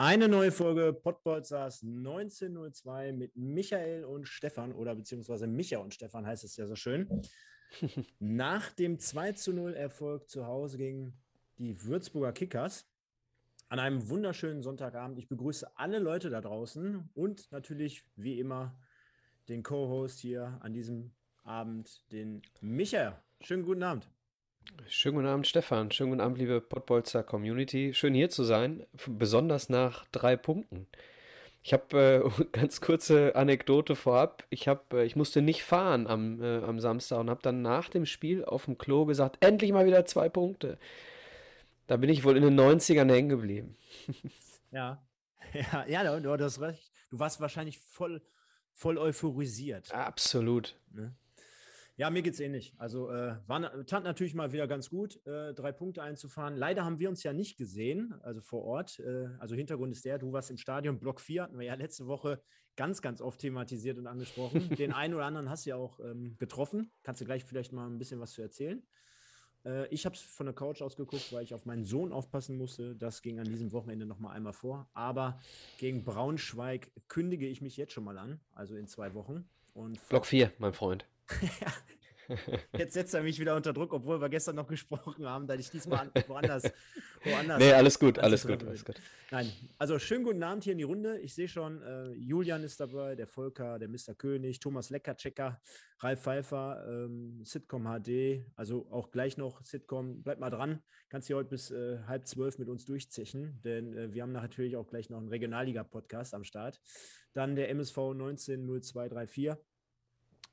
Eine neue Folge Podbolzers 1902 mit Michael und Stefan oder beziehungsweise Micha und Stefan heißt es ja so schön. Nach dem 2 zu 0 Erfolg zu Hause gegen die Würzburger Kickers an einem wunderschönen Sonntagabend. Ich begrüße alle Leute da draußen und natürlich wie immer den Co-Host hier an diesem Abend, den Micha. Schönen guten Abend. Schönen guten Abend, Stefan. Schönen guten Abend, liebe Pottbolzer Community. Schön hier zu sein, besonders nach drei Punkten. Ich habe äh, ganz kurze Anekdote vorab. Ich habe, äh, ich musste nicht fahren am, äh, am Samstag und habe dann nach dem Spiel auf dem Klo gesagt, endlich mal wieder zwei Punkte. Da bin ich wohl in den 90ern hängen geblieben. ja, ja, ja, du, du hast recht. Du warst wahrscheinlich voll, voll euphorisiert. Absolut. Ne? Ja, mir geht es ähnlich. Also äh, war, tat natürlich mal wieder ganz gut, äh, drei Punkte einzufahren. Leider haben wir uns ja nicht gesehen, also vor Ort. Äh, also Hintergrund ist der, du warst im Stadion, Block 4 hatten wir ja letzte Woche ganz, ganz oft thematisiert und angesprochen. Den einen oder anderen hast du ja auch ähm, getroffen. Kannst du gleich vielleicht mal ein bisschen was zu erzählen? Äh, ich habe es von der Couch aus geguckt, weil ich auf meinen Sohn aufpassen musste. Das ging an diesem Wochenende nochmal einmal vor. Aber gegen Braunschweig kündige ich mich jetzt schon mal an, also in zwei Wochen. Und Block 4, mein Freund. Jetzt setzt er mich wieder unter Druck, obwohl wir gestern noch gesprochen haben, da ich diesmal woanders. woanders nee, alles gut, alles gut, alles gut. Nein, also schönen guten Abend hier in die Runde. Ich sehe schon, äh, Julian ist dabei, der Volker, der Mr. König, Thomas Leckerchecker, Ralf Pfeiffer, ähm, Sitcom HD, also auch gleich noch Sitcom. Bleib mal dran, kannst hier heute bis äh, halb zwölf mit uns durchzechen, denn äh, wir haben natürlich auch gleich noch einen Regionalliga-Podcast am Start. Dann der MSV 190234.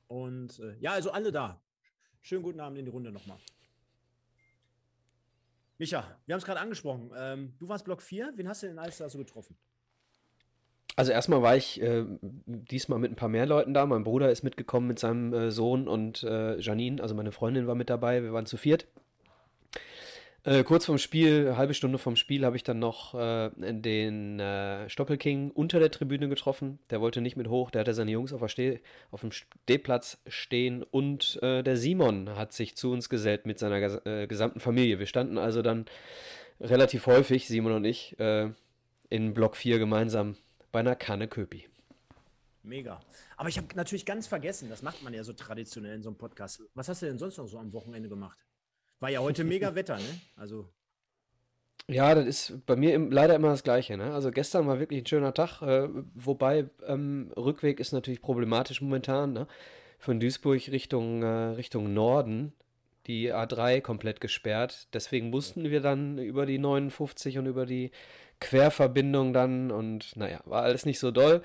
Und äh, ja, also alle da. Schönen guten Abend in die Runde nochmal. Micha, wir haben es gerade angesprochen. Ähm, du warst Block 4. Wen hast du denn alles da so getroffen? Also erstmal war ich äh, diesmal mit ein paar mehr Leuten da. Mein Bruder ist mitgekommen mit seinem äh, Sohn und äh, Janine, also meine Freundin war mit dabei. Wir waren zu viert. Äh, kurz vorm Spiel, halbe Stunde vorm Spiel, habe ich dann noch äh, den äh, Stoppelking unter der Tribüne getroffen. Der wollte nicht mit hoch, der hatte seine Jungs auf, Steh auf dem Stehplatz stehen und äh, der Simon hat sich zu uns gesellt mit seiner ges äh, gesamten Familie. Wir standen also dann relativ häufig, Simon und ich, in Block 4 gemeinsam bei einer Kanne Köpi. Mega. Aber ich habe natürlich ganz vergessen, das macht man ja so traditionell in so einem Podcast. Was hast du denn sonst noch so am Wochenende gemacht? War ja heute mega Wetter, ne? Also. Ja, das ist bei mir im, leider immer das Gleiche. Ne? Also gestern war wirklich ein schöner Tag, äh, wobei ähm, Rückweg ist natürlich problematisch momentan. Ne? Von Duisburg Richtung, äh, Richtung Norden die A3 komplett gesperrt. Deswegen mussten wir dann über die 59 und über die Querverbindung dann und naja, war alles nicht so doll.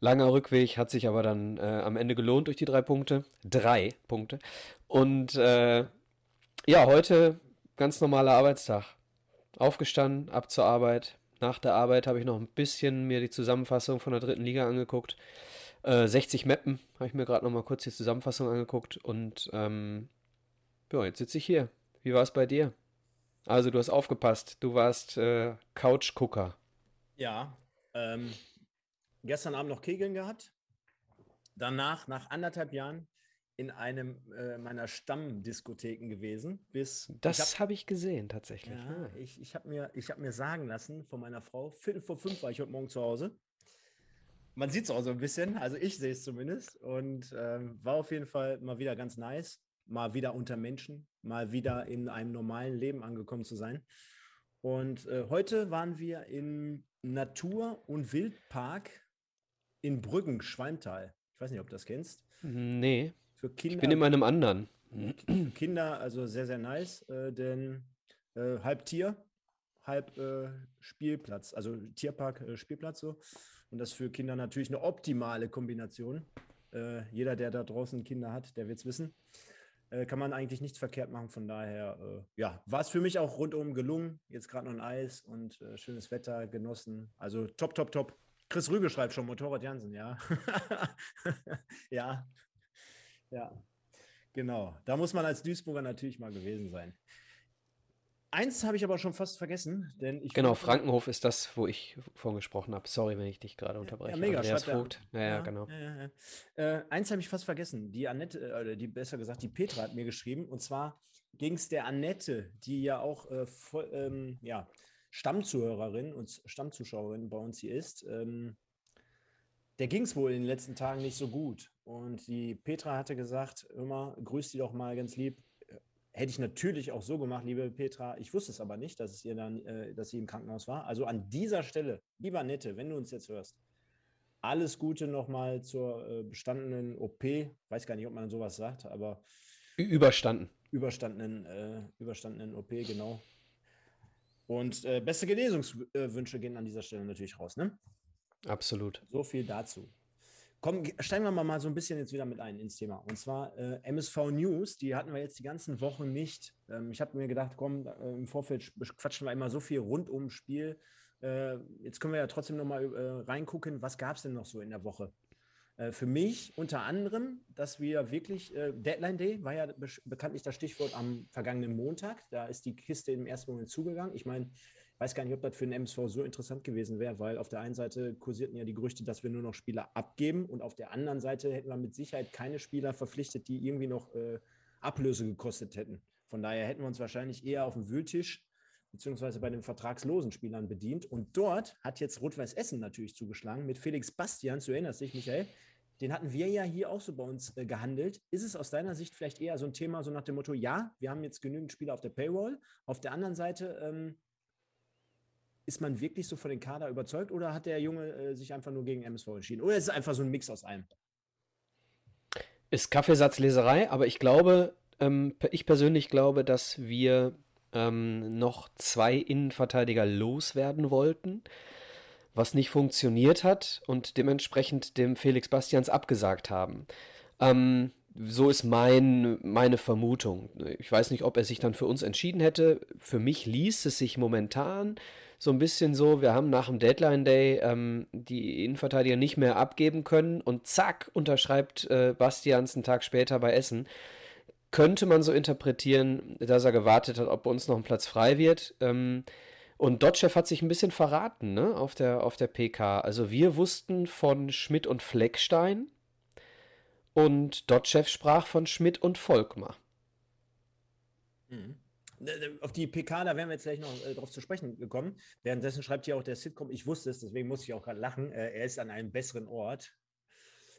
Langer Rückweg hat sich aber dann äh, am Ende gelohnt durch die drei Punkte. Drei Punkte. Und äh, ja, heute ganz normaler Arbeitstag. Aufgestanden, ab zur Arbeit. Nach der Arbeit habe ich noch ein bisschen mir die Zusammenfassung von der dritten Liga angeguckt. Äh, 60 Mappen habe ich mir gerade noch mal kurz die Zusammenfassung angeguckt und ähm, ja, jetzt sitze ich hier. Wie war es bei dir? Also du hast aufgepasst, du warst äh, Couch-Gucker. Ja, ähm, gestern Abend noch Kegeln gehabt. Danach, nach anderthalb Jahren, in einem äh, meiner Stammdiskotheken gewesen. Bis das habe hab ich gesehen tatsächlich. Ja, ja. Ich, ich habe mir, hab mir sagen lassen von meiner Frau, Viertel vor fünf war ich heute Morgen zu Hause. Man sieht es auch so ein bisschen, also ich sehe es zumindest. Und ähm, war auf jeden Fall mal wieder ganz nice. Mal wieder unter Menschen, mal wieder in einem normalen Leben angekommen zu sein. Und äh, heute waren wir im Natur- und Wildpark in Brüggen, Schwalmtal. Ich weiß nicht, ob du das kennst. Nee. Für Kinder, ich bin in meinem anderen. Kinder also sehr, sehr nice, äh, denn äh, halb Tier, halb äh, Spielplatz, also Tierpark, äh, Spielplatz so. Und das für Kinder natürlich eine optimale Kombination. Äh, jeder, der da draußen Kinder hat, der wird es wissen. Äh, kann man eigentlich nichts verkehrt machen. Von daher, ja, war es für mich auch rundum gelungen. Jetzt gerade noch ein Eis und schönes Wetter genossen. Also top, top, top. Chris Rüge schreibt schon Motorrad Jansen, ja. ja, Ja, genau. Da muss man als Duisburger natürlich mal gewesen sein. Eins habe ich aber schon fast vergessen, denn ich. Genau, Frankenhof ist das, wo ich vorhin gesprochen habe. Sorry, wenn ich dich gerade unterbreche. Ja, mega, Andreas Vogt. Ja, ja, genau. Ja, äh, eins habe ich fast vergessen. Die Annette, äh, oder die besser gesagt, die Petra hat mir geschrieben. Und zwar ging es der Annette, die ja auch äh, voll, ähm, ja, Stammzuhörerin und Stammzuschauerin bei uns hier ist. Ähm, der ging es wohl in den letzten Tagen nicht so gut. Und die Petra hatte gesagt, immer, grüß die doch mal ganz lieb. Hätte ich natürlich auch so gemacht, liebe Petra. Ich wusste es aber nicht, dass es ihr dann, äh, dass sie im Krankenhaus war. Also an dieser Stelle, lieber Nette, wenn du uns jetzt hörst, alles Gute nochmal zur äh, bestandenen OP. Weiß gar nicht, ob man sowas sagt, aber überstanden. Überstandenen, äh, überstandenen OP, genau. Und äh, beste Genesungswünsche gehen an dieser Stelle natürlich raus, ne? Absolut. So viel dazu. Komm, steigen wir mal, so ein bisschen jetzt wieder mit ein ins Thema. Und zwar äh, MSV News, die hatten wir jetzt die ganzen Wochen nicht. Ähm, ich habe mir gedacht, komm, äh, im Vorfeld quatschen wir immer so viel rund ums Spiel. Äh, jetzt können wir ja trotzdem noch mal äh, reingucken, was gab es denn noch so in der Woche? Äh, für mich unter anderem, dass wir wirklich, äh, Deadline Day war ja be bekanntlich das Stichwort am vergangenen Montag. Da ist die Kiste im ersten Moment zugegangen. Ich meine, weiß gar nicht, ob das für den MSV so interessant gewesen wäre, weil auf der einen Seite kursierten ja die Gerüchte, dass wir nur noch Spieler abgeben und auf der anderen Seite hätten wir mit Sicherheit keine Spieler verpflichtet, die irgendwie noch äh, Ablöse gekostet hätten. Von daher hätten wir uns wahrscheinlich eher auf dem Wühltisch beziehungsweise bei den vertragslosen Spielern bedient. Und dort hat jetzt Rot-Weiß Essen natürlich zugeschlagen mit Felix Bastian, du erinnerst dich, Michael, den hatten wir ja hier auch so bei uns äh, gehandelt. Ist es aus deiner Sicht vielleicht eher so ein Thema, so nach dem Motto, ja, wir haben jetzt genügend Spieler auf der Payroll. Auf der anderen Seite ähm, ist man wirklich so von den Kader überzeugt oder hat der Junge äh, sich einfach nur gegen MSV entschieden? Oder ist es einfach so ein Mix aus allem? Ist Kaffeesatzleserei, aber ich glaube, ähm, ich persönlich glaube, dass wir ähm, noch zwei Innenverteidiger loswerden wollten, was nicht funktioniert hat und dementsprechend dem Felix Bastians abgesagt haben. Ähm, so ist mein, meine Vermutung. Ich weiß nicht, ob er sich dann für uns entschieden hätte. Für mich ließ es sich momentan so ein bisschen so, wir haben nach dem Deadline Day ähm, die Innenverteidiger nicht mehr abgeben können und zack, unterschreibt äh, Bastians einen Tag später bei Essen. Könnte man so interpretieren, dass er gewartet hat, ob bei uns noch ein Platz frei wird. Ähm, und Dotchev hat sich ein bisschen verraten ne, auf, der, auf der PK. Also wir wussten von Schmidt und Fleckstein und Dotchev sprach von Schmidt und Volkmar. Mhm. Ne, ne, auf die PK, da werden wir jetzt gleich noch äh, drauf zu sprechen gekommen. Währenddessen schreibt hier auch der Sitcom, ich wusste es, deswegen muss ich auch gerade lachen. Äh, er ist an einem besseren Ort.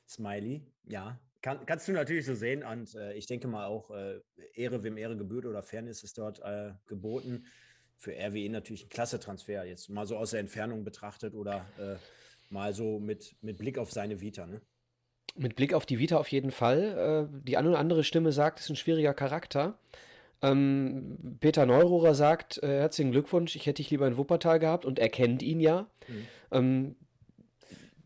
Smiley, ja. Kann, kannst du natürlich so sehen und äh, ich denke mal auch, äh, Ehre, wem Ehre gebührt oder Fairness ist dort äh, geboten. Für RWE natürlich ein klasse Transfer, jetzt mal so aus der Entfernung betrachtet oder äh, mal so mit, mit Blick auf seine Vita, ne? Mit Blick auf die Vita auf jeden Fall. die eine oder andere Stimme sagt, es ist ein schwieriger Charakter. Ähm, Peter Neururer sagt, äh, herzlichen Glückwunsch, ich hätte dich lieber in Wuppertal gehabt und er kennt ihn ja. Mhm. Ähm,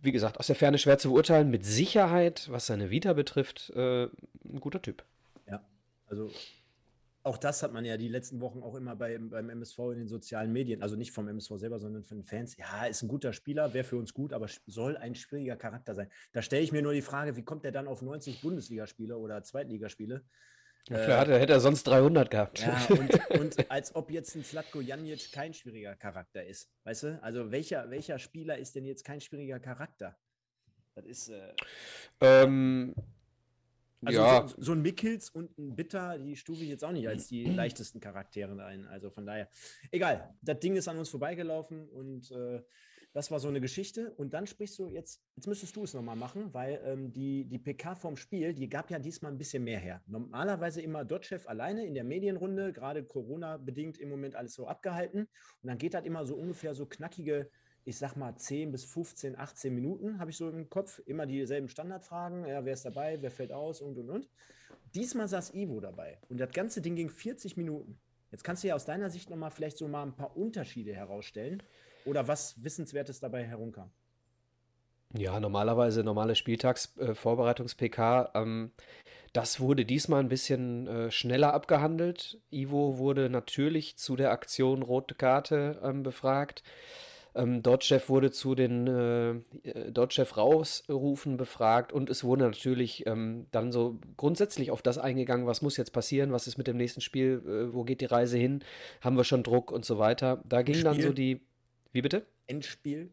wie gesagt, aus der Ferne schwer zu beurteilen, mit Sicherheit, was seine Vita betrifft, äh, ein guter Typ. Ja, also auch das hat man ja die letzten Wochen auch immer bei, beim MSV in den sozialen Medien, also nicht vom MSV selber, sondern von den Fans. Ja, ist ein guter Spieler, wäre für uns gut, aber soll ein schwieriger Charakter sein. Da stelle ich mir nur die Frage, wie kommt er dann auf 90 Bundesligaspiele oder Zweitligaspiele? Dafür äh, hätte er sonst 300 gehabt. Ja, und, und als ob jetzt ein Slatko Janic kein schwieriger Charakter ist. Weißt du? Also welcher, welcher Spieler ist denn jetzt kein schwieriger Charakter? Das ist. Äh, ähm, also ja. so, so, ein Mickels und ein Bitter, die stufe ich jetzt auch nicht als die leichtesten Charaktere ein. Also von daher, egal. Das Ding ist an uns vorbeigelaufen und äh, das war so eine Geschichte. Und dann sprichst du jetzt, jetzt müsstest du es nochmal machen, weil ähm, die, die PK vom Spiel, die gab ja diesmal ein bisschen mehr her. Normalerweise immer Dotchev alleine in der Medienrunde, gerade Corona-bedingt im Moment alles so abgehalten. Und dann geht das immer so ungefähr so knackige, ich sag mal 10 bis 15, 18 Minuten, habe ich so im Kopf. Immer dieselben Standardfragen. Ja, wer ist dabei, wer fällt aus und und und. Diesmal saß Ivo dabei. Und das ganze Ding ging 40 Minuten. Jetzt kannst du ja aus deiner Sicht nochmal vielleicht so mal ein paar Unterschiede herausstellen oder was Wissenswertes dabei herumkam? Ja, normalerweise normale Spieltagsvorbereitungs-PK. Äh, ähm, das wurde diesmal ein bisschen äh, schneller abgehandelt. Ivo wurde natürlich zu der Aktion Rote Karte ähm, befragt. Ähm, Dotchef wurde zu den äh, äh, Dotchef rausrufen befragt und es wurde natürlich ähm, dann so grundsätzlich auf das eingegangen, was muss jetzt passieren, was ist mit dem nächsten Spiel, äh, wo geht die Reise hin, haben wir schon Druck und so weiter. Da ging Spiel. dann so die, wie bitte? Endspiel.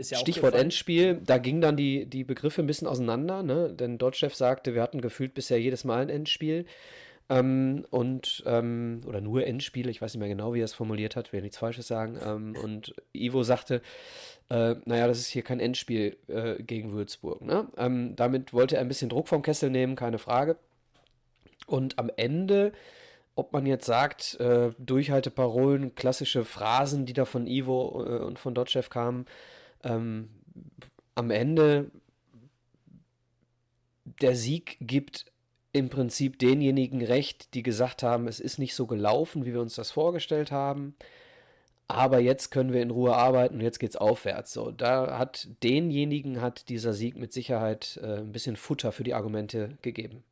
Ja Stichwort Endspiel, da gingen dann die, die Begriffe ein bisschen auseinander, ne? denn Dotchef sagte, wir hatten gefühlt bisher jedes Mal ein Endspiel. Ähm, und, ähm, oder nur Endspiele, ich weiß nicht mehr genau, wie er es formuliert hat, will nichts Falsches sagen. Ähm, und Ivo sagte, äh, naja, das ist hier kein Endspiel äh, gegen Würzburg. Ne? Ähm, damit wollte er ein bisschen Druck vom Kessel nehmen, keine Frage. Und am Ende, ob man jetzt sagt, äh, Durchhalteparolen, klassische Phrasen, die da von Ivo äh, und von Dotchev kamen, ähm, am Ende der Sieg gibt im Prinzip denjenigen recht, die gesagt haben, es ist nicht so gelaufen, wie wir uns das vorgestellt haben. Aber jetzt können wir in Ruhe arbeiten und jetzt geht's aufwärts. So, da hat denjenigen hat dieser Sieg mit Sicherheit äh, ein bisschen Futter für die Argumente gegeben.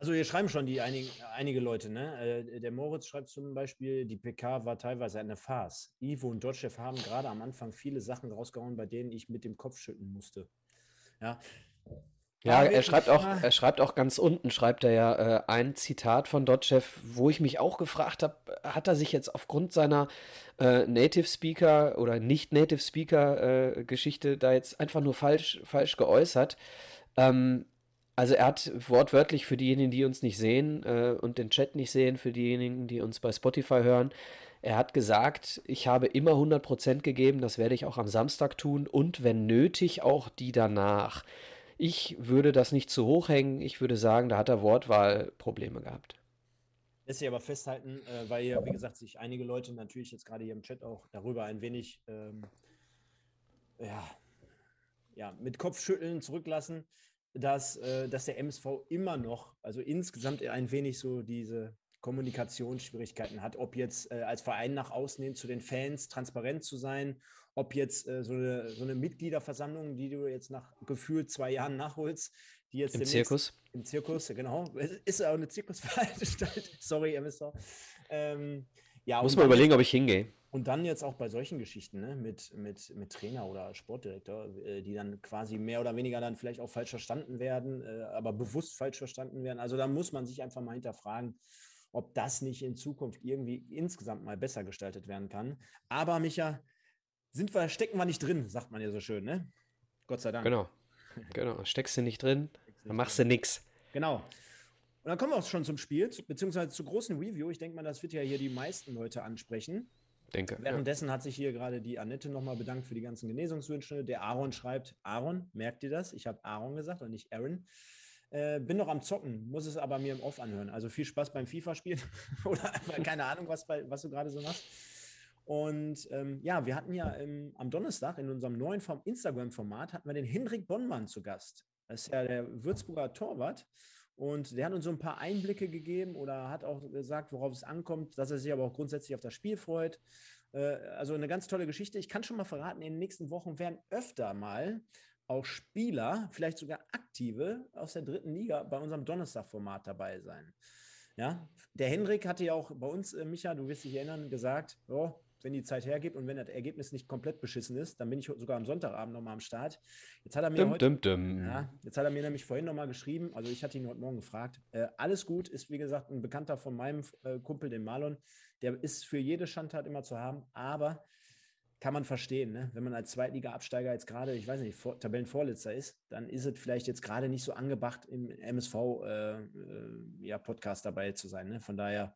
Also hier schreiben schon die einigen, einige Leute, ne? Äh, der Moritz schreibt zum Beispiel, die PK war teilweise eine Farce. Ivo und Dotchev haben gerade am Anfang viele Sachen rausgehauen, bei denen ich mit dem Kopf schütteln musste. Ja, ja, er schreibt auch, er schreibt auch ganz unten, schreibt er ja äh, ein Zitat von Dotchev, wo ich mich auch gefragt habe, hat er sich jetzt aufgrund seiner äh, Native Speaker oder nicht Native Speaker äh, Geschichte da jetzt einfach nur falsch, falsch geäußert? Ähm, also er hat wortwörtlich für diejenigen, die uns nicht sehen äh, und den Chat nicht sehen, für diejenigen, die uns bei Spotify hören, er hat gesagt, ich habe immer 100% gegeben, das werde ich auch am Samstag tun und wenn nötig auch die danach. Ich würde das nicht zu hoch hängen. Ich würde sagen, da hat er Wortwahlprobleme gehabt. Lässt sich aber festhalten, äh, weil ja, wie gesagt, sich einige Leute natürlich jetzt gerade hier im Chat auch darüber ein wenig ähm, ja, ja, mit Kopfschütteln zurücklassen, dass, äh, dass der MSV immer noch, also insgesamt ein wenig so diese Kommunikationsschwierigkeiten hat, ob jetzt äh, als Verein nach außen hin zu den Fans transparent zu sein ob jetzt äh, so, eine, so eine Mitgliederversammlung, die du jetzt nach gefühlt zwei Jahren nachholst, die jetzt im Zirkus. Im Zirkus, genau. Ist auch eine Zirkusveranstaltung. Sorry, MSV. Ähm, ja, Muss man überlegen, ob ich hingehe. Und dann jetzt auch bei solchen Geschichten, ne, mit, mit, mit Trainer oder Sportdirektor, äh, die dann quasi mehr oder weniger dann vielleicht auch falsch verstanden werden, äh, aber bewusst falsch verstanden werden. Also da muss man sich einfach mal hinterfragen, ob das nicht in Zukunft irgendwie insgesamt mal besser gestaltet werden kann. Aber Micha, sind wir, stecken wir nicht drin, sagt man ja so schön, ne? Gott sei Dank. Genau. Genau. Steckst du nicht drin, dann machst du nichts. Genau. Und dann kommen wir auch schon zum Spiel, beziehungsweise zur großen Review. Ich denke mal, das wird ja hier die meisten Leute ansprechen. Denke. Währenddessen ja. hat sich hier gerade die Annette nochmal bedankt für die ganzen Genesungswünsche. Der Aaron schreibt, Aaron, merkt ihr das? Ich habe Aaron gesagt und nicht Aaron. Äh, bin noch am Zocken, muss es aber mir im Off anhören. Also viel Spaß beim FIFA-Spielen oder keine Ahnung, was, bei, was du gerade so machst. Und ähm, ja, wir hatten ja im, am Donnerstag in unserem neuen Instagram-Format hatten wir den Hendrik Bonnmann zu Gast. Das ist ja der Würzburger Torwart. Und der hat uns so ein paar Einblicke gegeben oder hat auch gesagt, worauf es ankommt, dass er sich aber auch grundsätzlich auf das Spiel freut. Äh, also eine ganz tolle Geschichte. Ich kann schon mal verraten, in den nächsten Wochen werden öfter mal auch Spieler, vielleicht sogar aktive aus der dritten Liga bei unserem Donnerstag-Format dabei sein. Ja, der Hendrik hatte ja auch bei uns, äh, Micha, du wirst dich erinnern, gesagt, oh, wenn die Zeit hergibt und wenn das Ergebnis nicht komplett beschissen ist, dann bin ich sogar am Sonntagabend nochmal am Start. Jetzt hat er mir dum, heute, dum, dum. Ja, jetzt hat er mir nämlich vorhin nochmal geschrieben, also ich hatte ihn heute Morgen gefragt. Äh, alles gut, ist wie gesagt ein Bekannter von meinem äh, Kumpel, dem Marlon. Der ist für jede Schandtat immer zu haben, aber kann man verstehen, ne? wenn man als Zweitliga-Absteiger jetzt gerade, ich weiß nicht, vor, Tabellenvorletzter ist, dann ist es vielleicht jetzt gerade nicht so angebracht, im MSV-Podcast äh, äh, ja, dabei zu sein. Ne? Von daher,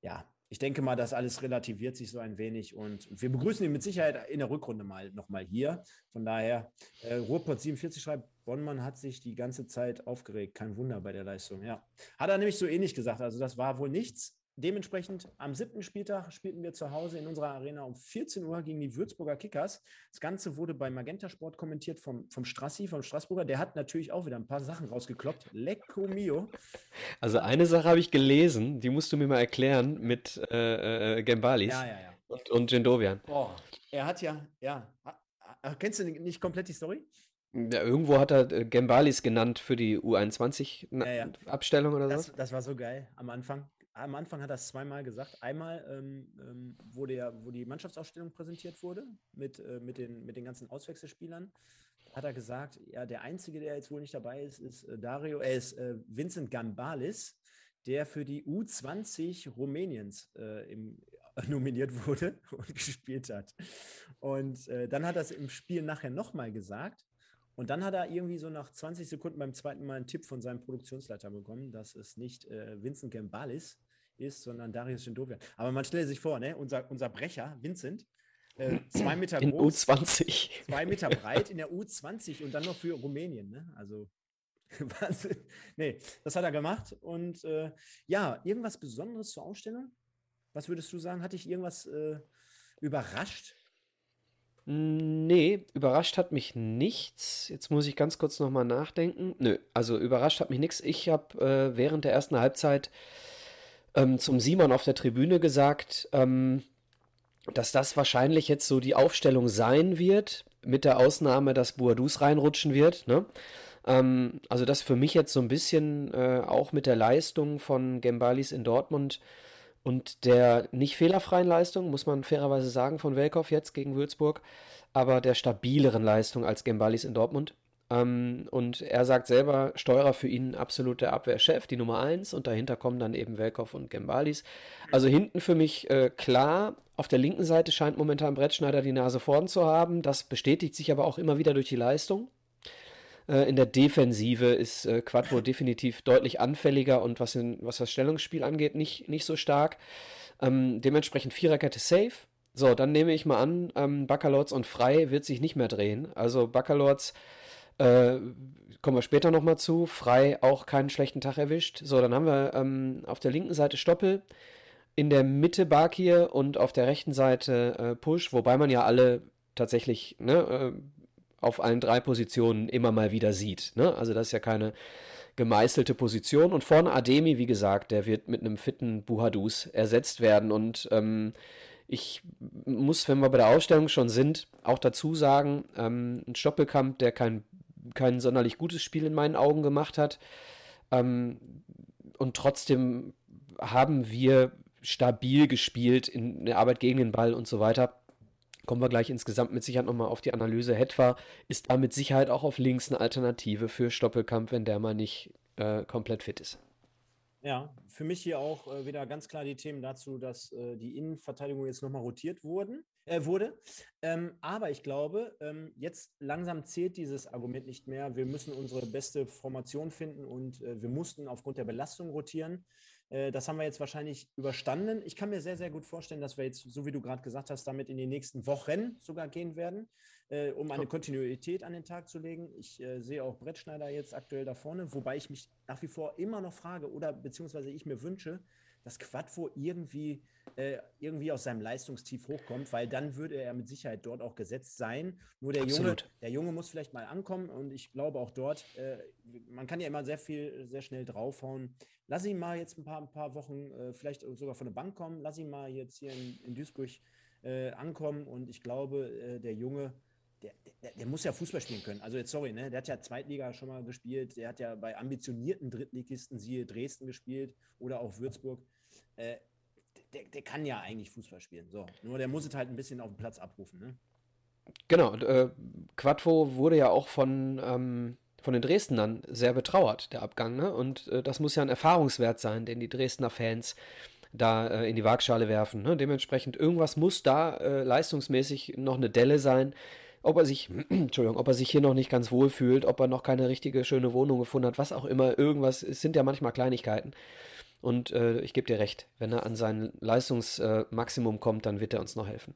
ja, ich denke mal, das alles relativiert sich so ein wenig und wir begrüßen ihn mit Sicherheit in der Rückrunde mal nochmal hier. Von daher, äh, Ruhrpott 47 schreibt, Bonnmann hat sich die ganze Zeit aufgeregt. Kein Wunder bei der Leistung, ja. Hat er nämlich so ähnlich gesagt. Also das war wohl nichts. Dementsprechend am siebten Spieltag spielten wir zu Hause in unserer Arena um 14 Uhr gegen die Würzburger Kickers. Das Ganze wurde bei Magenta Sport kommentiert vom, vom Strassi, vom Straßburger. Der hat natürlich auch wieder ein paar Sachen rausgekloppt. Lecco mio. Also eine Sache habe ich gelesen, die musst du mir mal erklären mit äh, äh, Gembalis ja, ja, ja. und, und Gendovian. Oh, er hat ja, ja. Kennst du nicht komplett die Story? Ja, irgendwo hat er äh, Gembalis genannt für die U21-Abstellung ja, ja. oder so. Das, das war so geil am Anfang am Anfang hat er es zweimal gesagt. Einmal, ähm, ähm, wo, der, wo die Mannschaftsausstellung präsentiert wurde mit, äh, mit, den, mit den ganzen Auswechselspielern, hat er gesagt, ja, der Einzige, der jetzt wohl nicht dabei ist, ist äh, Dario, er ist äh, Vincent Gambalis, der für die U20 Rumäniens äh, im, nominiert wurde und gespielt hat. Und äh, dann hat er es im Spiel nachher nochmal gesagt. Und dann hat er irgendwie so nach 20 Sekunden beim zweiten Mal einen Tipp von seinem Produktionsleiter bekommen, dass es nicht äh, Vincent Gambalis ist, sondern Darius Gendovian. Aber man stelle sich vor, ne, unser, unser Brecher, Vincent, äh, zwei Meter in groß. U20. Zwei Meter breit in der U20 und dann noch für Rumänien. Ne? Also, Wahnsinn. Nee, das hat er gemacht. Und äh, ja, irgendwas Besonderes zur Ausstellung? Was würdest du sagen? Hat dich irgendwas äh, überrascht? Nee, überrascht hat mich nichts. Jetzt muss ich ganz kurz nochmal nachdenken. Nö, also überrascht hat mich nichts. Ich habe äh, während der ersten Halbzeit ähm, zum Simon auf der Tribüne gesagt, ähm, dass das wahrscheinlich jetzt so die Aufstellung sein wird, mit der Ausnahme, dass Boadus reinrutschen wird. Ne? Ähm, also das für mich jetzt so ein bisschen äh, auch mit der Leistung von Gembalis in Dortmund und der nicht fehlerfreien Leistung, muss man fairerweise sagen, von Welkow jetzt gegen Würzburg, aber der stabileren Leistung als Gembalis in Dortmund. Ähm, und er sagt selber, Steurer für ihn absolut der Abwehrchef, die Nummer 1 und dahinter kommen dann eben Welkow und Gembalis. Also hinten für mich äh, klar, auf der linken Seite scheint momentan Brettschneider die Nase vorn zu haben. Das bestätigt sich aber auch immer wieder durch die Leistung. Äh, in der Defensive ist äh, Quattro definitiv deutlich anfälliger und was, in, was das Stellungsspiel angeht, nicht, nicht so stark. Ähm, dementsprechend Viererkette safe. So, dann nehme ich mal an, ähm, Baccalords und Frei wird sich nicht mehr drehen. Also Baccalords äh, kommen wir später nochmal zu. Frei auch keinen schlechten Tag erwischt. So, dann haben wir ähm, auf der linken Seite Stoppel, in der Mitte Bakir und auf der rechten Seite äh, Push, wobei man ja alle tatsächlich ne, äh, auf allen drei Positionen immer mal wieder sieht. Ne? Also das ist ja keine gemeißelte Position. Und vorne Ademi, wie gesagt, der wird mit einem fitten Buhadus ersetzt werden. Und ähm, ich muss, wenn wir bei der Ausstellung schon sind, auch dazu sagen, ähm, ein Stoppelkamp, der kein, kein sonderlich gutes Spiel in meinen Augen gemacht hat. Ähm, und trotzdem haben wir stabil gespielt in der Arbeit gegen den Ball und so weiter. Kommen wir gleich insgesamt mit Sicherheit nochmal auf die Analyse. Hetwa ist da mit Sicherheit auch auf links eine Alternative für Stoppelkamp, wenn der mal nicht äh, komplett fit ist. Ja, für mich hier auch äh, wieder ganz klar die Themen dazu, dass äh, die Innenverteidigung jetzt nochmal rotiert wurden, äh, wurde. Ähm, aber ich glaube, ähm, jetzt langsam zählt dieses Argument nicht mehr. Wir müssen unsere beste Formation finden und äh, wir mussten aufgrund der Belastung rotieren. Äh, das haben wir jetzt wahrscheinlich überstanden. Ich kann mir sehr, sehr gut vorstellen, dass wir jetzt, so wie du gerade gesagt hast, damit in den nächsten Wochen sogar gehen werden, äh, um eine Kontinuität an den Tag zu legen. Ich äh, sehe auch Brettschneider jetzt aktuell da vorne, wobei ich mich nach wie vor immer noch frage oder beziehungsweise ich mir wünsche, dass Quadvo irgendwie, äh, irgendwie aus seinem Leistungstief hochkommt, weil dann würde er mit Sicherheit dort auch gesetzt sein. Nur der Junge, der Junge muss vielleicht mal ankommen und ich glaube auch dort, äh, man kann ja immer sehr viel, sehr schnell draufhauen. Lass ihn mal jetzt ein paar, ein paar Wochen äh, vielleicht sogar von der Bank kommen, lass ihn mal jetzt hier in, in Duisburg äh, ankommen und ich glaube, äh, der Junge, der, der, der, muss ja Fußball spielen können. Also jetzt sorry, ne? der hat ja Zweitliga schon mal gespielt, der hat ja bei ambitionierten Drittligisten, siehe Dresden gespielt oder auch Würzburg äh, der, der, kann ja eigentlich Fußball spielen. So, nur der muss es halt ein bisschen auf dem Platz abrufen. Ne? Genau, äh, Quattro wurde ja auch von, ähm, von den Dresdnern sehr betrauert, der Abgang. Ne? Und äh, das muss ja ein Erfahrungswert sein, den die Dresdner Fans da äh, in die Waagschale werfen. Ne? Dementsprechend, irgendwas muss da äh, leistungsmäßig noch eine Delle sein. Ob er sich, Entschuldigung, ob er sich hier noch nicht ganz wohl fühlt, ob er noch keine richtige schöne Wohnung gefunden hat, was auch immer, irgendwas, es sind ja manchmal Kleinigkeiten. Und äh, ich gebe dir recht, wenn er an sein Leistungsmaximum äh, kommt, dann wird er uns noch helfen.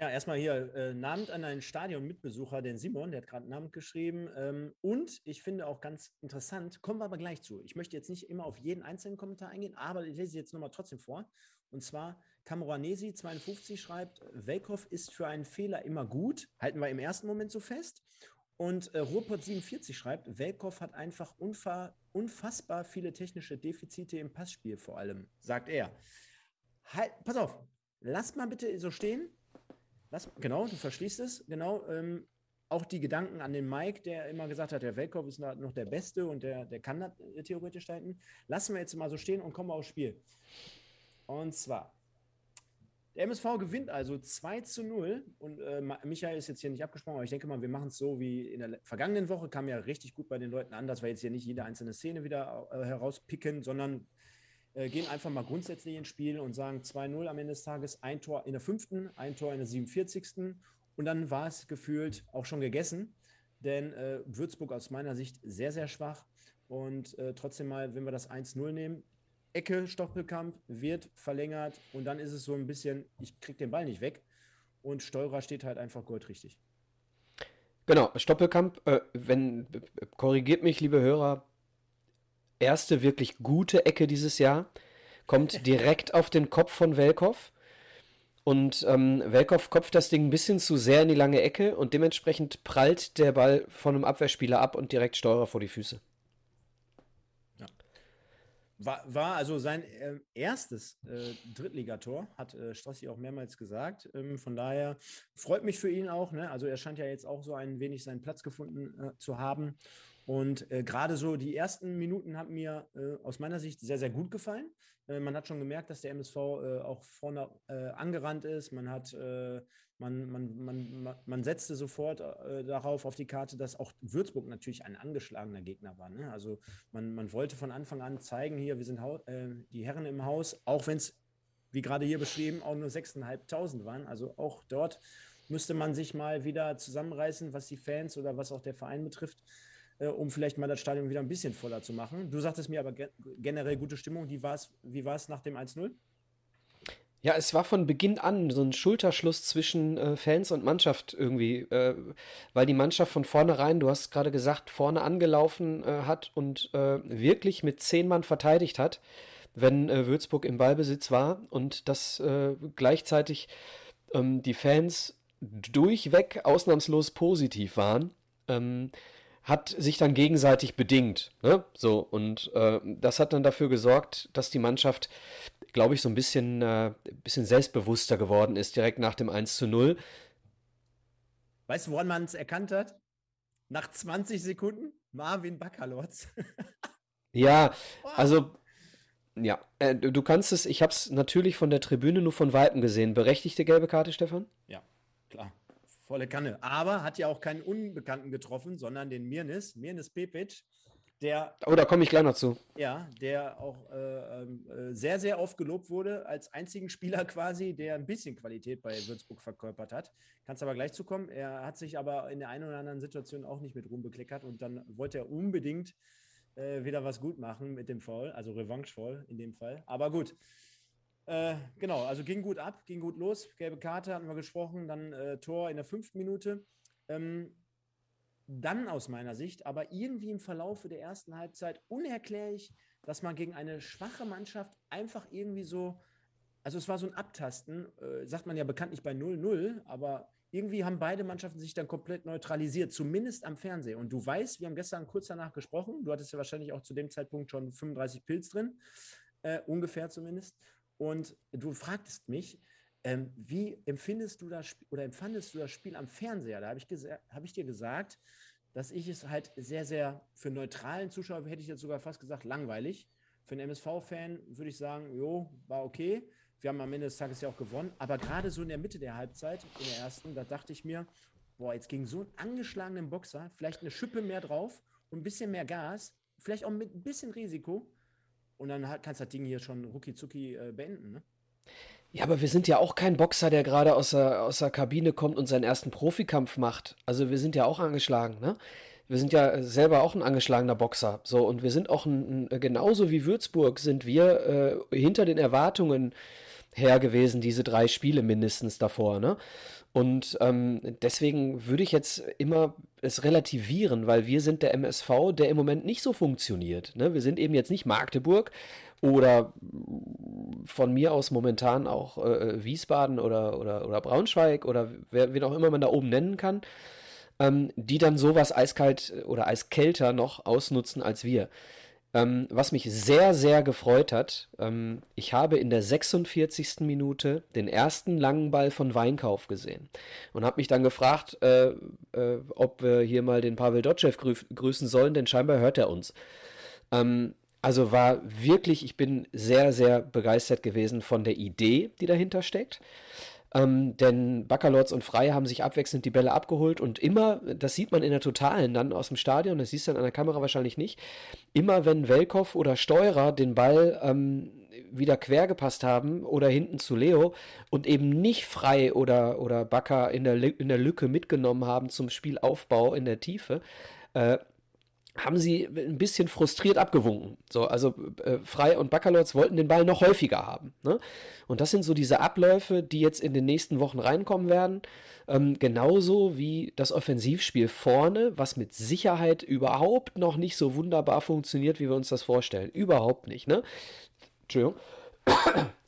Ja, erstmal hier äh, Namen an einen Stadion-Mitbesucher, den Simon, der hat gerade Namen geschrieben. Ähm, und ich finde auch ganz interessant, kommen wir aber gleich zu. Ich möchte jetzt nicht immer auf jeden einzelnen Kommentar eingehen, aber ich lese jetzt nochmal trotzdem vor. Und zwar Camoranesi 52 schreibt, Welkow ist für einen Fehler immer gut, halten wir im ersten Moment so fest. Und äh, Ruhrpott47 schreibt, Welkow hat einfach unfassbar viele technische Defizite im Passspiel vor allem, sagt er. Halt, pass auf, lass mal bitte so stehen. Lass, genau, du verschließt es. Genau. Ähm, auch die Gedanken an den Mike, der immer gesagt hat, der Weltcup ist noch der Beste und der, der kann das äh, theoretisch da hinten. Lassen wir jetzt mal so stehen und kommen aufs Spiel. Und zwar, der MSV gewinnt also 2 zu 0 und äh, Michael ist jetzt hier nicht abgesprochen, aber ich denke mal, wir machen es so wie in der vergangenen Woche, kam ja richtig gut bei den Leuten an, dass wir jetzt hier nicht jede einzelne Szene wieder äh, herauspicken, sondern äh, gehen einfach mal grundsätzlich ins Spiel und sagen 2-0 am Ende des Tages, ein Tor in der fünften, ein Tor in der 47. Und dann war es gefühlt auch schon gegessen, denn äh, Würzburg aus meiner Sicht sehr, sehr schwach. Und äh, trotzdem mal, wenn wir das 1-0 nehmen, Ecke, Stoppelkamp wird verlängert und dann ist es so ein bisschen, ich kriege den Ball nicht weg und Steurer steht halt einfach goldrichtig. Genau, Stoppelkamp, äh, wenn, korrigiert mich, liebe Hörer, erste wirklich gute Ecke dieses Jahr, kommt direkt auf den Kopf von Welkow. Und ähm, Welkow kopft das Ding ein bisschen zu sehr in die lange Ecke und dementsprechend prallt der Ball von einem Abwehrspieler ab und direkt Steurer vor die Füße. War, war also sein äh, erstes äh, Drittligator, hat äh, Strassi auch mehrmals gesagt. Ähm, von daher freut mich für ihn auch. Ne? Also er scheint ja jetzt auch so ein wenig seinen Platz gefunden äh, zu haben. Und äh, gerade so die ersten Minuten haben mir äh, aus meiner Sicht sehr, sehr gut gefallen. Äh, man hat schon gemerkt, dass der MSV äh, auch vorne äh, angerannt ist. Man hat, äh, man, man, man, man setzte sofort darauf auf die Karte, dass auch Würzburg natürlich ein angeschlagener Gegner war. Ne? Also man, man wollte von Anfang an zeigen, hier, wir sind die Herren im Haus, auch wenn es, wie gerade hier beschrieben, auch nur 6.500 waren. Also auch dort müsste man sich mal wieder zusammenreißen, was die Fans oder was auch der Verein betrifft äh, um vielleicht mal das Stadion wieder ein bisschen voller zu machen. Du sagtest mir aber ge generell gute Stimmung. Wie war es wie war's nach dem 1-0? Ja, es war von Beginn an so ein Schulterschluss zwischen äh, Fans und Mannschaft irgendwie, äh, weil die Mannschaft von vornherein, du hast gerade gesagt, vorne angelaufen äh, hat und äh, wirklich mit zehn Mann verteidigt hat, wenn äh, Würzburg im Ballbesitz war und dass äh, gleichzeitig ähm, die Fans durchweg ausnahmslos positiv waren. Ähm, hat sich dann gegenseitig bedingt. Ne? So, und äh, das hat dann dafür gesorgt, dass die Mannschaft, glaube ich, so ein bisschen, äh, bisschen selbstbewusster geworden ist, direkt nach dem 1 zu 0. Weißt du, woran man es erkannt hat? Nach 20 Sekunden Marvin Bakalotz. ja, also ja, äh, du kannst es, ich habe es natürlich von der Tribüne nur von Weitem gesehen. Berechtigte gelbe Karte, Stefan? Ja, klar volle Kanne. Aber hat ja auch keinen Unbekannten getroffen, sondern den Mirnis, Mirnis Pepic, der. Oh, da komme ich gleich noch zu. Ja, der auch äh, ähm, äh, sehr, sehr oft gelobt wurde, als einzigen Spieler quasi, der ein bisschen Qualität bei Würzburg verkörpert hat. Kannst aber gleich zukommen. Er hat sich aber in der einen oder anderen Situation auch nicht mit Ruhm bekleckert und dann wollte er unbedingt äh, wieder was gut machen mit dem Foul, also Revanche-Foul in dem Fall. Aber gut. Äh, genau, also ging gut ab, ging gut los. Gelbe Karte hatten wir gesprochen, dann äh, Tor in der fünften Minute. Ähm, dann aus meiner Sicht, aber irgendwie im Verlauf der ersten Halbzeit unerklärlich, dass man gegen eine schwache Mannschaft einfach irgendwie so, also es war so ein Abtasten, äh, sagt man ja bekanntlich bei 0-0, aber irgendwie haben beide Mannschaften sich dann komplett neutralisiert, zumindest am Fernseher. Und du weißt, wir haben gestern kurz danach gesprochen, du hattest ja wahrscheinlich auch zu dem Zeitpunkt schon 35 Pilz drin, äh, ungefähr zumindest. Und du fragtest mich, ähm, wie empfindest du das oder empfandest du das Spiel am Fernseher? Da habe ich, hab ich dir gesagt, dass ich es halt sehr, sehr für neutralen Zuschauer hätte ich jetzt sogar fast gesagt langweilig. Für einen MSV-Fan würde ich sagen, jo, war okay. Wir haben am Ende des Tages ja auch gewonnen. Aber gerade so in der Mitte der Halbzeit, in der ersten, da dachte ich mir, boah, jetzt gegen so einen angeschlagenen Boxer vielleicht eine Schippe mehr drauf und ein bisschen mehr Gas, vielleicht auch mit ein bisschen Risiko. Und dann kannst du das Ding hier schon rucki zucki äh, beenden, ne? Ja, aber wir sind ja auch kein Boxer, der gerade aus der, aus der Kabine kommt und seinen ersten Profikampf macht. Also wir sind ja auch angeschlagen, ne? Wir sind ja selber auch ein angeschlagener Boxer. So, und wir sind auch ein, ein genauso wie Würzburg sind wir äh, hinter den Erwartungen her gewesen, diese drei Spiele mindestens davor, ne? Und ähm, deswegen würde ich jetzt immer es relativieren, weil wir sind der MSV, der im Moment nicht so funktioniert. Ne? Wir sind eben jetzt nicht Magdeburg oder von mir aus momentan auch äh, Wiesbaden oder, oder, oder Braunschweig oder wer, wen auch immer man da oben nennen kann, ähm, die dann sowas eiskalt oder eiskälter noch ausnutzen als wir. Ähm, was mich sehr, sehr gefreut hat, ähm, ich habe in der 46. Minute den ersten langen Ball von Weinkauf gesehen und habe mich dann gefragt, äh, äh, ob wir hier mal den Pavel Dotschew grü grüßen sollen, denn scheinbar hört er uns. Ähm, also war wirklich, ich bin sehr, sehr begeistert gewesen von der Idee, die dahinter steckt. Ähm, denn Baccalords und Frei haben sich abwechselnd die Bälle abgeholt und immer, das sieht man in der Totalen dann aus dem Stadion, das siehst du dann an der Kamera wahrscheinlich nicht, immer wenn Welkow oder Steurer den Ball ähm, wieder quer gepasst haben oder hinten zu Leo und eben nicht Frei oder, oder Bakker in der, in der Lücke mitgenommen haben zum Spielaufbau in der Tiefe, äh, haben sie ein bisschen frustriert abgewunken. So, also äh, Frei und Baccalords wollten den Ball noch häufiger haben. Ne? Und das sind so diese Abläufe, die jetzt in den nächsten Wochen reinkommen werden. Ähm, genauso wie das Offensivspiel vorne, was mit Sicherheit überhaupt noch nicht so wunderbar funktioniert, wie wir uns das vorstellen. Überhaupt nicht. Ne? Entschuldigung.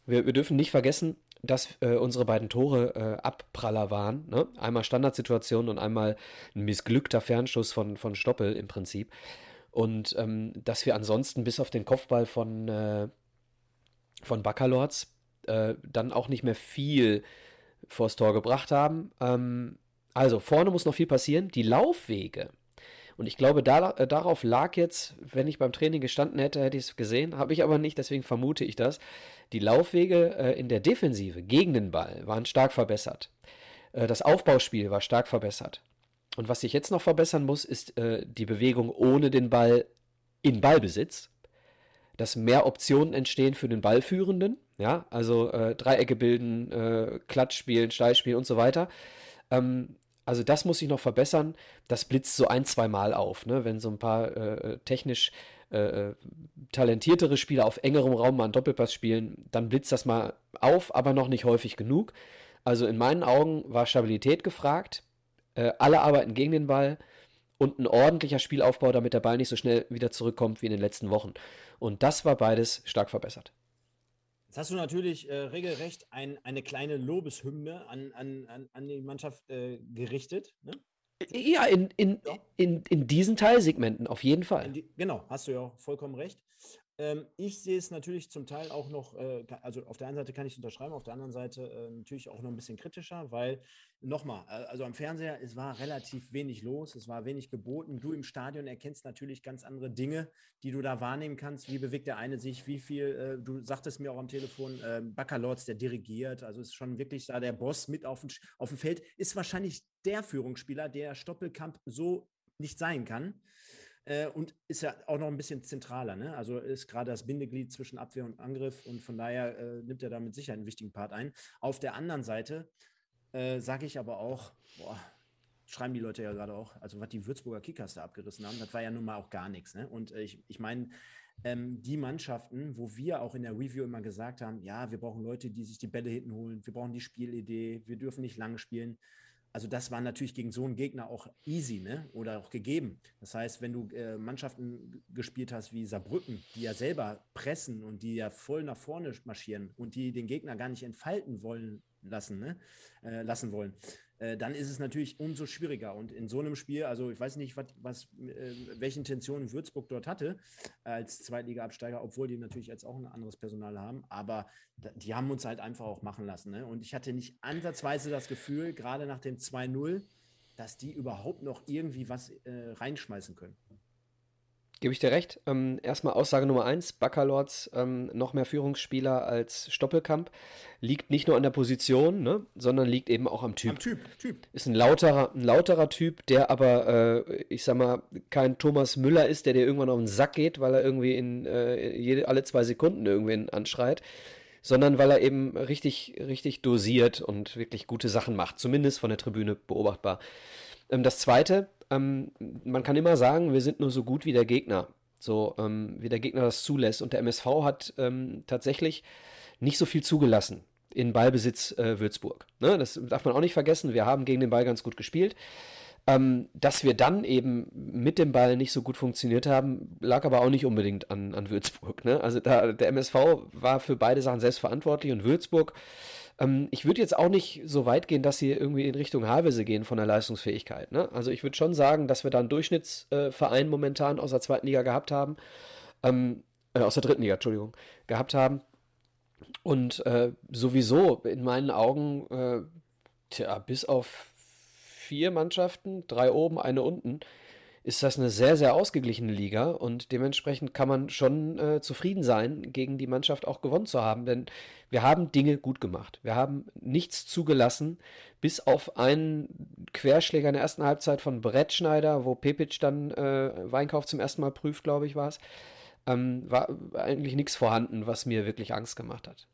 Wir, wir dürfen nicht vergessen, dass äh, unsere beiden Tore äh, Abpraller waren. Ne? Einmal Standardsituation und einmal ein missglückter Fernschuss von, von Stoppel im Prinzip. Und ähm, dass wir ansonsten bis auf den Kopfball von, äh, von Baccalords äh, dann auch nicht mehr viel vors Tor gebracht haben. Ähm, also vorne muss noch viel passieren. Die Laufwege und ich glaube, da, äh, darauf lag jetzt, wenn ich beim Training gestanden hätte, hätte ich es gesehen. Habe ich aber nicht, deswegen vermute ich das. Die Laufwege äh, in der Defensive gegen den Ball waren stark verbessert. Äh, das Aufbauspiel war stark verbessert. Und was sich jetzt noch verbessern muss, ist äh, die Bewegung ohne den Ball in Ballbesitz. Dass mehr Optionen entstehen für den Ballführenden. Ja, also äh, Dreiecke bilden, äh, Klatsch spielen, Steil spielen und so weiter. Ähm, also das muss ich noch verbessern. Das blitzt so ein, zwei Mal auf, ne? wenn so ein paar äh, technisch äh, äh, talentiertere Spieler auf engerem Raum mal einen Doppelpass spielen, dann blitzt das mal auf, aber noch nicht häufig genug. Also in meinen Augen war Stabilität gefragt. Äh, alle arbeiten gegen den Ball und ein ordentlicher Spielaufbau, damit der Ball nicht so schnell wieder zurückkommt wie in den letzten Wochen. Und das war beides stark verbessert. Jetzt hast du natürlich äh, regelrecht ein, eine kleine Lobeshymne an, an, an, die Mannschaft äh, gerichtet. Ne? Ja, in, in, ja. In, in diesen Teilsegmenten auf jeden Fall. Die, genau, hast du ja auch vollkommen recht. Ähm, ich sehe es natürlich zum Teil auch noch, äh, also auf der einen Seite kann ich es unterschreiben, auf der anderen Seite äh, natürlich auch noch ein bisschen kritischer, weil nochmal, äh, also am Fernseher, es war relativ wenig los, es war wenig geboten. Du im Stadion erkennst natürlich ganz andere Dinge, die du da wahrnehmen kannst. Wie bewegt der eine sich, wie viel, äh, du sagtest mir auch am Telefon, äh, Baccalords, der dirigiert, also ist schon wirklich da der Boss mit auf dem, auf dem Feld, ist wahrscheinlich der Führungsspieler, der Stoppelkamp so nicht sein kann. Äh, und ist ja auch noch ein bisschen zentraler. Ne? Also ist gerade das Bindeglied zwischen Abwehr und Angriff und von daher äh, nimmt er da mit Sicherheit einen wichtigen Part ein. Auf der anderen Seite äh, sage ich aber auch, boah, schreiben die Leute ja gerade auch, also was die Würzburger Kickers da abgerissen haben, das war ja nun mal auch gar nichts. Ne? Und äh, ich, ich meine, ähm, die Mannschaften, wo wir auch in der Review immer gesagt haben, ja, wir brauchen Leute, die sich die Bälle hinten holen, wir brauchen die Spielidee, wir dürfen nicht lang spielen. Also das war natürlich gegen so einen Gegner auch easy, ne? Oder auch gegeben. Das heißt, wenn du äh, Mannschaften gespielt hast wie Saarbrücken, die ja selber pressen und die ja voll nach vorne marschieren und die den Gegner gar nicht entfalten wollen lassen, ne? Äh, lassen wollen, äh, dann ist es natürlich umso schwieriger. Und in so einem Spiel, also ich weiß nicht, was, was äh, welche Intentionen Würzburg dort hatte als Zweitliga-Absteiger, obwohl die natürlich jetzt auch ein anderes Personal haben, aber die haben uns halt einfach auch machen lassen. Ne? Und ich hatte nicht ansatzweise das Gefühl, gerade nach dem 2-0, dass die überhaupt noch irgendwie was äh, reinschmeißen können. Gebe ich dir recht. Ähm, erstmal Aussage Nummer eins: Baccalords ähm, noch mehr Führungsspieler als Stoppelkamp. Liegt nicht nur an der Position, ne, sondern liegt eben auch am Typ. Am Typ, Typ. Ist ein lauterer, ein lauterer Typ, der aber, äh, ich sag mal, kein Thomas Müller ist, der dir irgendwann auf den Sack geht, weil er irgendwie in äh, jede, alle zwei Sekunden irgendwen anschreit, sondern weil er eben richtig, richtig dosiert und wirklich gute Sachen macht. Zumindest von der Tribüne beobachtbar. Ähm, das zweite, ähm, man kann immer sagen, wir sind nur so gut wie der Gegner. So, ähm, wie der Gegner das zulässt. Und der MSV hat ähm, tatsächlich nicht so viel zugelassen in Ballbesitz äh, Würzburg. Ne? Das darf man auch nicht vergessen. Wir haben gegen den Ball ganz gut gespielt. Ähm, dass wir dann eben mit dem Ball nicht so gut funktioniert haben, lag aber auch nicht unbedingt an, an Würzburg. Ne? Also da, der MSV war für beide Sachen selbst verantwortlich und Würzburg ähm, ich würde jetzt auch nicht so weit gehen, dass sie irgendwie in Richtung Havelse gehen von der Leistungsfähigkeit. Ne? Also ich würde schon sagen, dass wir da einen Durchschnittsverein äh, momentan aus der zweiten Liga gehabt haben. ähm, äh, aus der dritten Liga, Entschuldigung, gehabt haben. Und äh, sowieso in meinen Augen, äh, tja, bis auf vier Mannschaften, drei oben, eine unten, ist das eine sehr, sehr ausgeglichene Liga und dementsprechend kann man schon äh, zufrieden sein, gegen die Mannschaft auch gewonnen zu haben, denn wir haben Dinge gut gemacht. Wir haben nichts zugelassen, bis auf einen Querschläger in der ersten Halbzeit von Brettschneider, wo Pepic dann äh, Weinkauf zum ersten Mal prüft, glaube ich, war es. Ähm, war eigentlich nichts vorhanden, was mir wirklich Angst gemacht hat.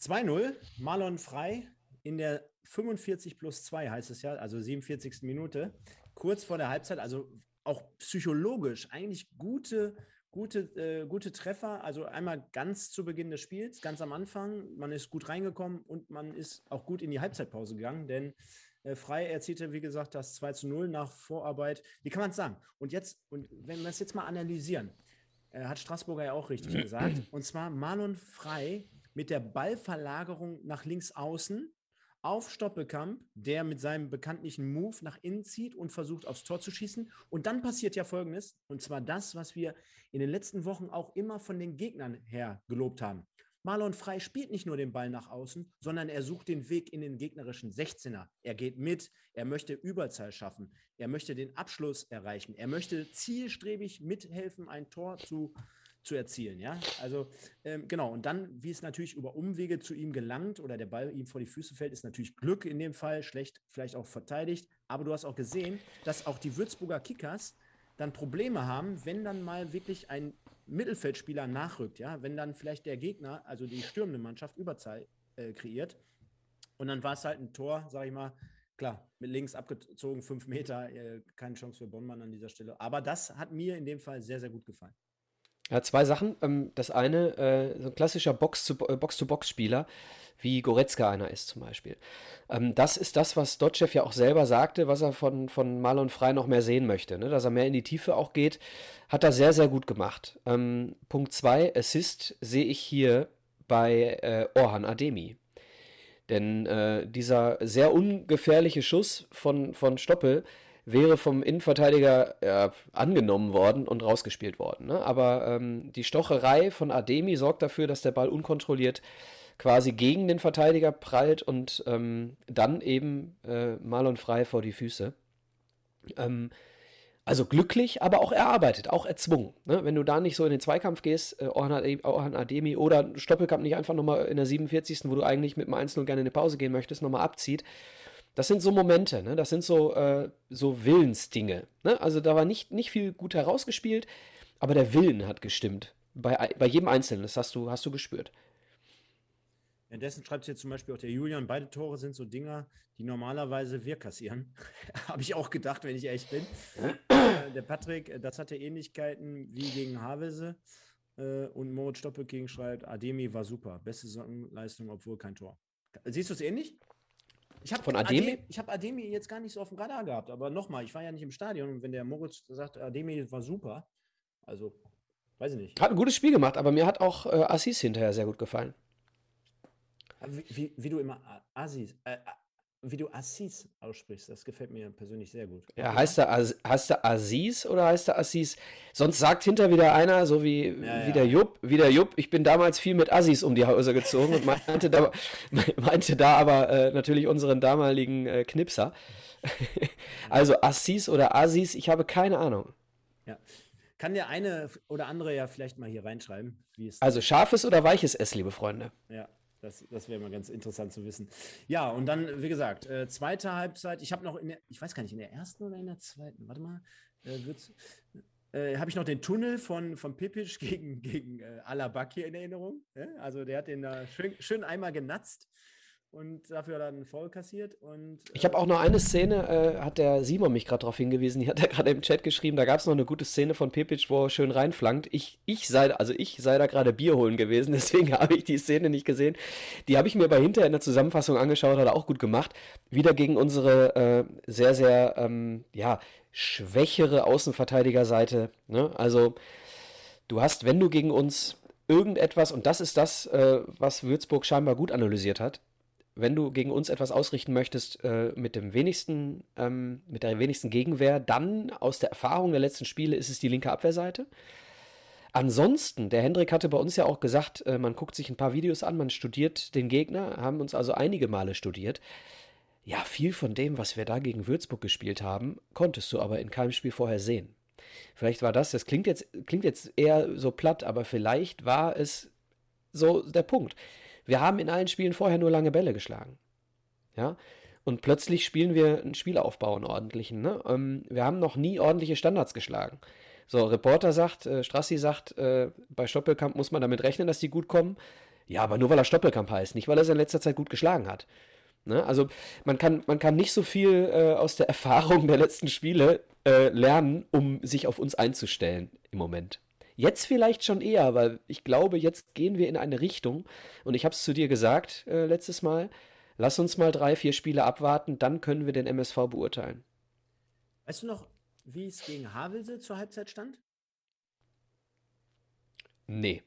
2-0, Marlon Frei in der 45 plus 2 heißt es ja, also 47. Minute kurz vor der Halbzeit, also auch psychologisch eigentlich gute, gute, äh, gute Treffer. Also einmal ganz zu Beginn des Spiels, ganz am Anfang. Man ist gut reingekommen und man ist auch gut in die Halbzeitpause gegangen, denn äh, Frei erzielte, wie gesagt, das 2 zu 0 nach Vorarbeit. Wie kann man es sagen? Und jetzt, und wenn wir es jetzt mal analysieren, äh, hat Straßburger ja auch richtig gesagt, und zwar Marlon Frei mit der Ballverlagerung nach links außen auf Stoppelkamp, der mit seinem bekanntlichen Move nach innen zieht und versucht aufs Tor zu schießen. Und dann passiert ja Folgendes, und zwar das, was wir in den letzten Wochen auch immer von den Gegnern her gelobt haben. Marlon Frei spielt nicht nur den Ball nach außen, sondern er sucht den Weg in den gegnerischen 16er. Er geht mit, er möchte Überzahl schaffen, er möchte den Abschluss erreichen, er möchte zielstrebig mithelfen, ein Tor zu zu erzielen. Ja, also ähm, genau. Und dann, wie es natürlich über Umwege zu ihm gelangt oder der Ball ihm vor die Füße fällt, ist natürlich Glück in dem Fall, schlecht vielleicht auch verteidigt. Aber du hast auch gesehen, dass auch die Würzburger Kickers dann Probleme haben, wenn dann mal wirklich ein Mittelfeldspieler nachrückt. Ja, wenn dann vielleicht der Gegner, also die stürmende Mannschaft, Überzahl äh, kreiert. Und dann war es halt ein Tor, sage ich mal, Klar, mit links abgezogen, fünf Meter, äh, keine Chance für Bonnmann an dieser Stelle. Aber das hat mir in dem Fall sehr, sehr gut gefallen. Ja, zwei Sachen. Ähm, das eine, äh, so ein klassischer äh, Box-to-Box-Spieler, wie Goretzka einer ist zum Beispiel. Ähm, das ist das, was Dotschew ja auch selber sagte, was er von, von Marlon Frei noch mehr sehen möchte. Ne? Dass er mehr in die Tiefe auch geht, hat er sehr, sehr gut gemacht. Ähm, Punkt zwei, Assist sehe ich hier bei äh, Orhan Ademi. Denn äh, dieser sehr ungefährliche Schuss von, von Stoppel wäre vom Innenverteidiger ja, angenommen worden und rausgespielt worden. Ne? Aber ähm, die Stocherei von Ademi sorgt dafür, dass der Ball unkontrolliert quasi gegen den Verteidiger prallt und ähm, dann eben äh, Marlon frei vor die Füße. Ähm, also glücklich, aber auch erarbeitet, auch erzwungen. Ne? Wenn du da nicht so in den Zweikampf gehst, äh, Orhan Ademi oder Stoppelkamp nicht einfach nochmal in der 47., wo du eigentlich mit dem 1-0 gerne in eine Pause gehen möchtest, nochmal abzieht, das sind so Momente, ne? das sind so, äh, so Willensdinge. Ne? Also da war nicht, nicht viel gut herausgespielt, aber der Willen hat gestimmt. Bei, bei jedem Einzelnen, das hast du, hast du gespürt. Währenddessen schreibt hier zum Beispiel auch der Julian, beide Tore sind so Dinger, die normalerweise wir kassieren. Habe ich auch gedacht, wenn ich ehrlich bin. Äh, der Patrick, äh, das hatte Ähnlichkeiten wie gegen Havelse. Äh, und Moritz Stoppelking schreibt, Ademi war super. Beste Leistung, obwohl kein Tor. Siehst du es ähnlich? Ich habe Von Ademi? Ademi? Ich habe Ademi jetzt gar nicht so auf dem Radar gehabt, aber nochmal, ich war ja nicht im Stadion und wenn der Moritz sagt, Ademi war super, also weiß ich nicht. Hat ein gutes Spiel gemacht, aber mir hat auch äh, Assis hinterher sehr gut gefallen. Wie, wie, wie du immer Assis, äh, wie du Assis aussprichst, das gefällt mir persönlich sehr gut. Ja, heißt er, heißt er Aziz oder heißt er Assis? Sonst sagt hinter wieder einer, so wie, ja, wie der Jupp, wie der Jupp, ich bin damals viel mit Assis um die Häuser gezogen und meinte da, meinte da aber äh, natürlich unseren damaligen äh, Knipser. also Assis oder Asis, ich habe keine Ahnung. Ja. Kann der eine oder andere ja vielleicht mal hier reinschreiben, wie es. Also scharfes oder weiches S, liebe Freunde. Ja, das, das wäre mal ganz interessant zu wissen. Ja, und dann, wie gesagt, äh, zweite Halbzeit. Ich habe noch in der, ich weiß gar nicht, in der ersten oder in der zweiten, warte mal, äh, äh, habe ich noch den Tunnel von, von Pipic gegen, gegen äh, Alabak hier in Erinnerung. Ja? Also der hat den da schön, schön einmal genatzt und dafür dann voll kassiert. Und, äh ich habe auch noch eine Szene, äh, hat der Simon mich gerade darauf hingewiesen, die hat er gerade im Chat geschrieben, da gab es noch eine gute Szene von Pepic, wo er schön reinflankt. Ich, ich sei, also ich sei da gerade Bier holen gewesen, deswegen habe ich die Szene nicht gesehen. Die habe ich mir bei hinterher in der Zusammenfassung angeschaut, hat er auch gut gemacht. Wieder gegen unsere äh, sehr, sehr, ähm, ja, schwächere Außenverteidigerseite. Ne? Also du hast, wenn du gegen uns irgendetwas, und das ist das, äh, was Würzburg scheinbar gut analysiert hat, wenn du gegen uns etwas ausrichten möchtest äh, mit dem wenigsten, ähm, mit der wenigsten Gegenwehr, dann aus der Erfahrung der letzten Spiele ist es die linke Abwehrseite. Ansonsten, der Hendrik hatte bei uns ja auch gesagt, äh, man guckt sich ein paar Videos an, man studiert den Gegner, haben uns also einige Male studiert. Ja, viel von dem, was wir da gegen Würzburg gespielt haben, konntest du aber in keinem Spiel vorher sehen. Vielleicht war das, das klingt jetzt, klingt jetzt eher so platt, aber vielleicht war es so der Punkt. Wir haben in allen Spielen vorher nur lange Bälle geschlagen. Ja, und plötzlich spielen wir einen Spielaufbau, einen ordentlichen. Ne? Ähm, wir haben noch nie ordentliche Standards geschlagen. So, Reporter sagt, äh, Strassi sagt, äh, bei Stoppelkamp muss man damit rechnen, dass die gut kommen. Ja, aber nur weil er Stoppelkamp heißt, nicht weil er es in letzter Zeit gut geschlagen hat. Ne? Also man kann, man kann nicht so viel äh, aus der Erfahrung der letzten Spiele äh, lernen, um sich auf uns einzustellen im Moment. Jetzt vielleicht schon eher, weil ich glaube, jetzt gehen wir in eine Richtung. Und ich habe es zu dir gesagt äh, letztes Mal. Lass uns mal drei, vier Spiele abwarten, dann können wir den MSV beurteilen. Weißt du noch, wie es gegen Havelse zur Halbzeit stand? Nee.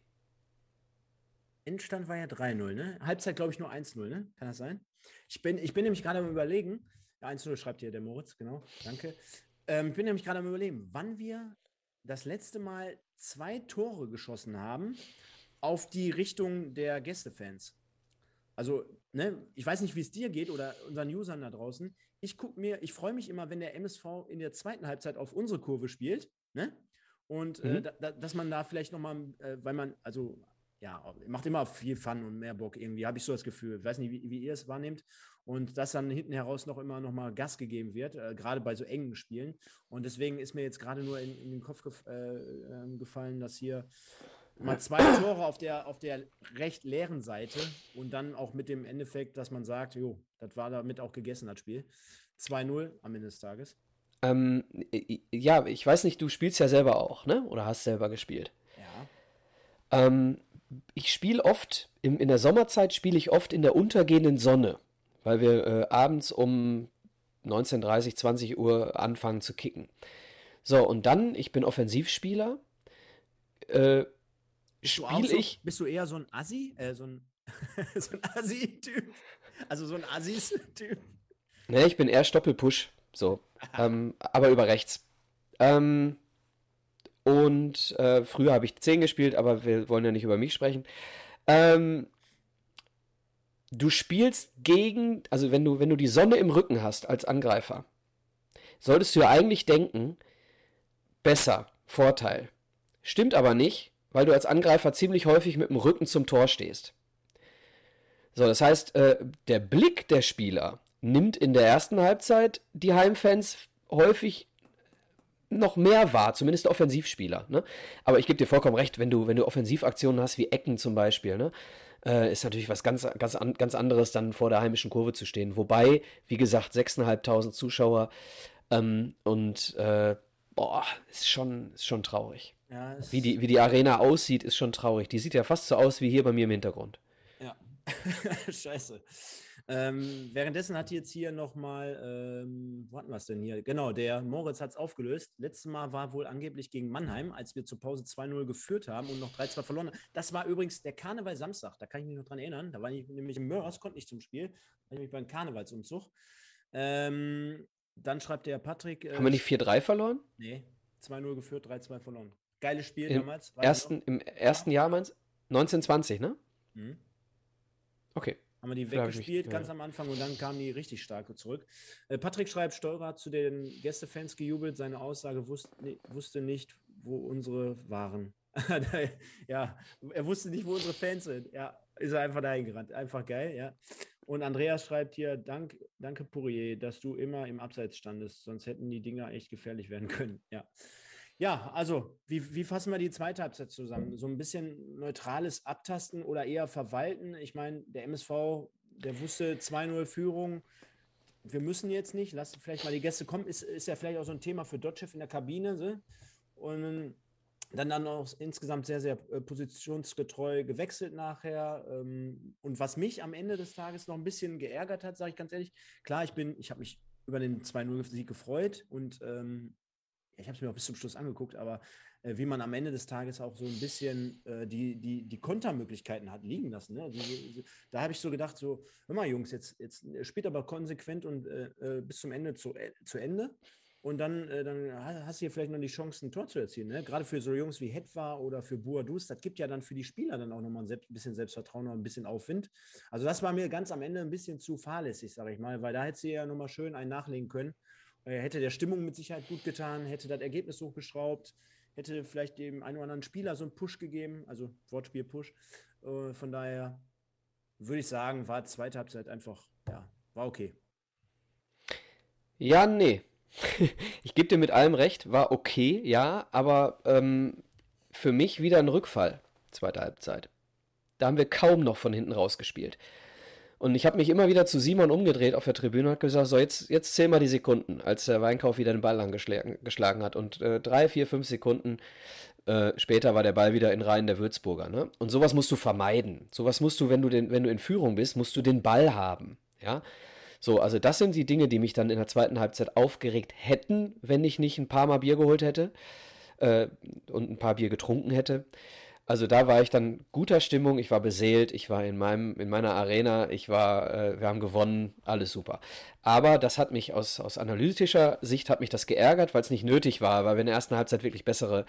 Endstand war ja 3-0, ne? Halbzeit, glaube ich, nur 1-0, ne? Kann das sein? Ich bin, ich bin nämlich gerade am Überlegen. Ja, 1-0 schreibt hier der Moritz, genau. Danke. Ähm, ich bin nämlich gerade am Überlegen, wann wir das letzte Mal zwei Tore geschossen haben auf die Richtung der Gästefans. Also, ne, ich weiß nicht, wie es dir geht oder unseren Usern da draußen. Ich gucke mir, ich freue mich immer, wenn der MSV in der zweiten Halbzeit auf unsere Kurve spielt, ne? Und äh, mhm. äh, da, dass man da vielleicht nochmal, äh, weil man, also ja, macht immer viel Fun und mehr Bock irgendwie, habe ich so das Gefühl. Ich weiß nicht, wie, wie ihr es wahrnehmt. Und dass dann hinten heraus noch immer noch mal Gas gegeben wird, äh, gerade bei so engen Spielen. Und deswegen ist mir jetzt gerade nur in, in, den Kopf gef äh, ähm, gefallen, dass hier mal zwei Tore auf der, auf der recht leeren Seite und dann auch mit dem Endeffekt, dass man sagt, jo, das war damit auch gegessen, das Spiel. 2-0 am Ende des Tages. Ähm, ja, ich weiß nicht, du spielst ja selber auch, ne? Oder hast selber gespielt. Ja. Ähm, ich spiele oft, im, in der Sommerzeit spiele ich oft in der untergehenden Sonne, weil wir äh, abends um 19.30, 20 Uhr anfangen zu kicken. So, und dann, ich bin Offensivspieler, äh, spiele so, ich. Bist du eher so ein Assi? Äh, so ein, so ein Assi-Typ? Also so ein Assis-Typ? Ne, ich bin eher Stoppelpush, so. ähm, aber über rechts. Ähm, und äh, früher habe ich 10 gespielt, aber wir wollen ja nicht über mich sprechen. Ähm, du spielst gegen, also wenn du, wenn du die Sonne im Rücken hast als Angreifer, solltest du ja eigentlich denken, besser, Vorteil. Stimmt aber nicht, weil du als Angreifer ziemlich häufig mit dem Rücken zum Tor stehst. So, das heißt, äh, der Blick der Spieler nimmt in der ersten Halbzeit die Heimfans häufig noch mehr wahr, zumindest Offensivspieler. Ne? Aber ich gebe dir vollkommen recht, wenn du, wenn du Offensivaktionen hast, wie Ecken zum Beispiel, ne? äh, ist natürlich was ganz, ganz, ganz anderes, dann vor der heimischen Kurve zu stehen. Wobei, wie gesagt, 6.500 Zuschauer ähm, und äh, boah, ist schon, ist schon traurig. Ja, wie, die, wie die Arena aussieht, ist schon traurig. Die sieht ja fast so aus wie hier bei mir im Hintergrund. Ja, scheiße. Ähm, währenddessen hat jetzt hier nochmal, ähm, wo hatten wir es denn hier? Genau, der Moritz hat es aufgelöst. Letztes Mal war wohl angeblich gegen Mannheim, als wir zur Pause 2-0 geführt haben und noch 3-2 verloren haben. Das war übrigens der Karneval Samstag, da kann ich mich noch dran erinnern. Da war ich nämlich im Mörs, konnte nicht zum Spiel, war nämlich beim Karnevalsumzug. Ähm, dann schreibt der Patrick. Äh, haben wir nicht 4-3 verloren? Nee, 2-0 geführt, 3-2 verloren. Geiles Spiel Im damals. Ersten, Im ersten Jahr meinst 1920, ne? Mhm. Okay. Haben wir die weggespielt mich, ganz ja. am Anfang und dann kamen die richtig stark zurück. Äh, Patrick schreibt, Steurer hat zu den Gästefans gejubelt. Seine Aussage wusste, wusste nicht, wo unsere waren. ja, er wusste nicht, wo unsere Fans sind. Ja, ist er einfach dahin gerannt. Einfach geil, ja. Und Andreas schreibt hier, Dank, danke Pourier, dass du immer im Abseits standest, sonst hätten die Dinger echt gefährlich werden können. Ja. Ja, also, wie, wie fassen wir die zweite Halbzeit zusammen? So ein bisschen neutrales Abtasten oder eher verwalten? Ich meine, der MSV, der wusste 2-0 Führung. Wir müssen jetzt nicht, lass vielleicht mal die Gäste kommen. Ist, ist ja vielleicht auch so ein Thema für Dotchev in der Kabine. So. Und dann dann auch insgesamt sehr, sehr äh, positionsgetreu gewechselt nachher. Ähm, und was mich am Ende des Tages noch ein bisschen geärgert hat, sage ich ganz ehrlich, klar, ich bin, ich habe mich über den 2-0-Sieg gefreut und ähm, ich habe es mir auch bis zum Schluss angeguckt, aber äh, wie man am Ende des Tages auch so ein bisschen äh, die, die, die Kontermöglichkeiten hat liegen lassen. Ne? Die, die, da habe ich so gedacht, so, hör mal Jungs, jetzt, jetzt spielt aber konsequent und äh, äh bis zum Ende zu, äh, zu Ende. und dann, äh, dann hast du hier vielleicht noch die Chance, ein Tor zu erzielen. Ne? Gerade für so Jungs wie Hetwa oder für Buadus, das gibt ja dann für die Spieler dann auch nochmal ein bisschen Selbstvertrauen und ein bisschen Aufwind. Also das war mir ganz am Ende ein bisschen zu fahrlässig, sage ich mal, weil da hätte sie ja nochmal schön einen nachlegen können. Äh, hätte der Stimmung mit Sicherheit gut getan, hätte das Ergebnis hochgeschraubt, hätte vielleicht dem einen oder anderen Spieler so einen Push gegeben, also Wortspiel Push. Äh, von daher würde ich sagen, war zweite Halbzeit einfach, ja, war okay. Ja, nee. ich gebe dir mit allem recht, war okay, ja, aber ähm, für mich wieder ein Rückfall, zweite Halbzeit. Da haben wir kaum noch von hinten rausgespielt. Und ich habe mich immer wieder zu Simon umgedreht auf der Tribüne und gesagt, so jetzt, jetzt zähl mal die Sekunden, als der Weinkauf wieder den Ball angeschlagen hat. Und äh, drei, vier, fünf Sekunden äh, später war der Ball wieder in Reihen der Würzburger. Ne? Und sowas musst du vermeiden. Sowas musst du, wenn du, den, wenn du in Führung bist, musst du den Ball haben. Ja. So, also das sind die Dinge, die mich dann in der zweiten Halbzeit aufgeregt hätten, wenn ich nicht ein paar Mal Bier geholt hätte äh, und ein paar Bier getrunken hätte. Also da war ich dann guter Stimmung, ich war beseelt, ich war in meinem, in meiner Arena, ich war, äh, wir haben gewonnen, alles super. Aber das hat mich aus, aus analytischer Sicht hat mich das geärgert, weil es nicht nötig war, weil wir in der ersten Halbzeit wirklich bessere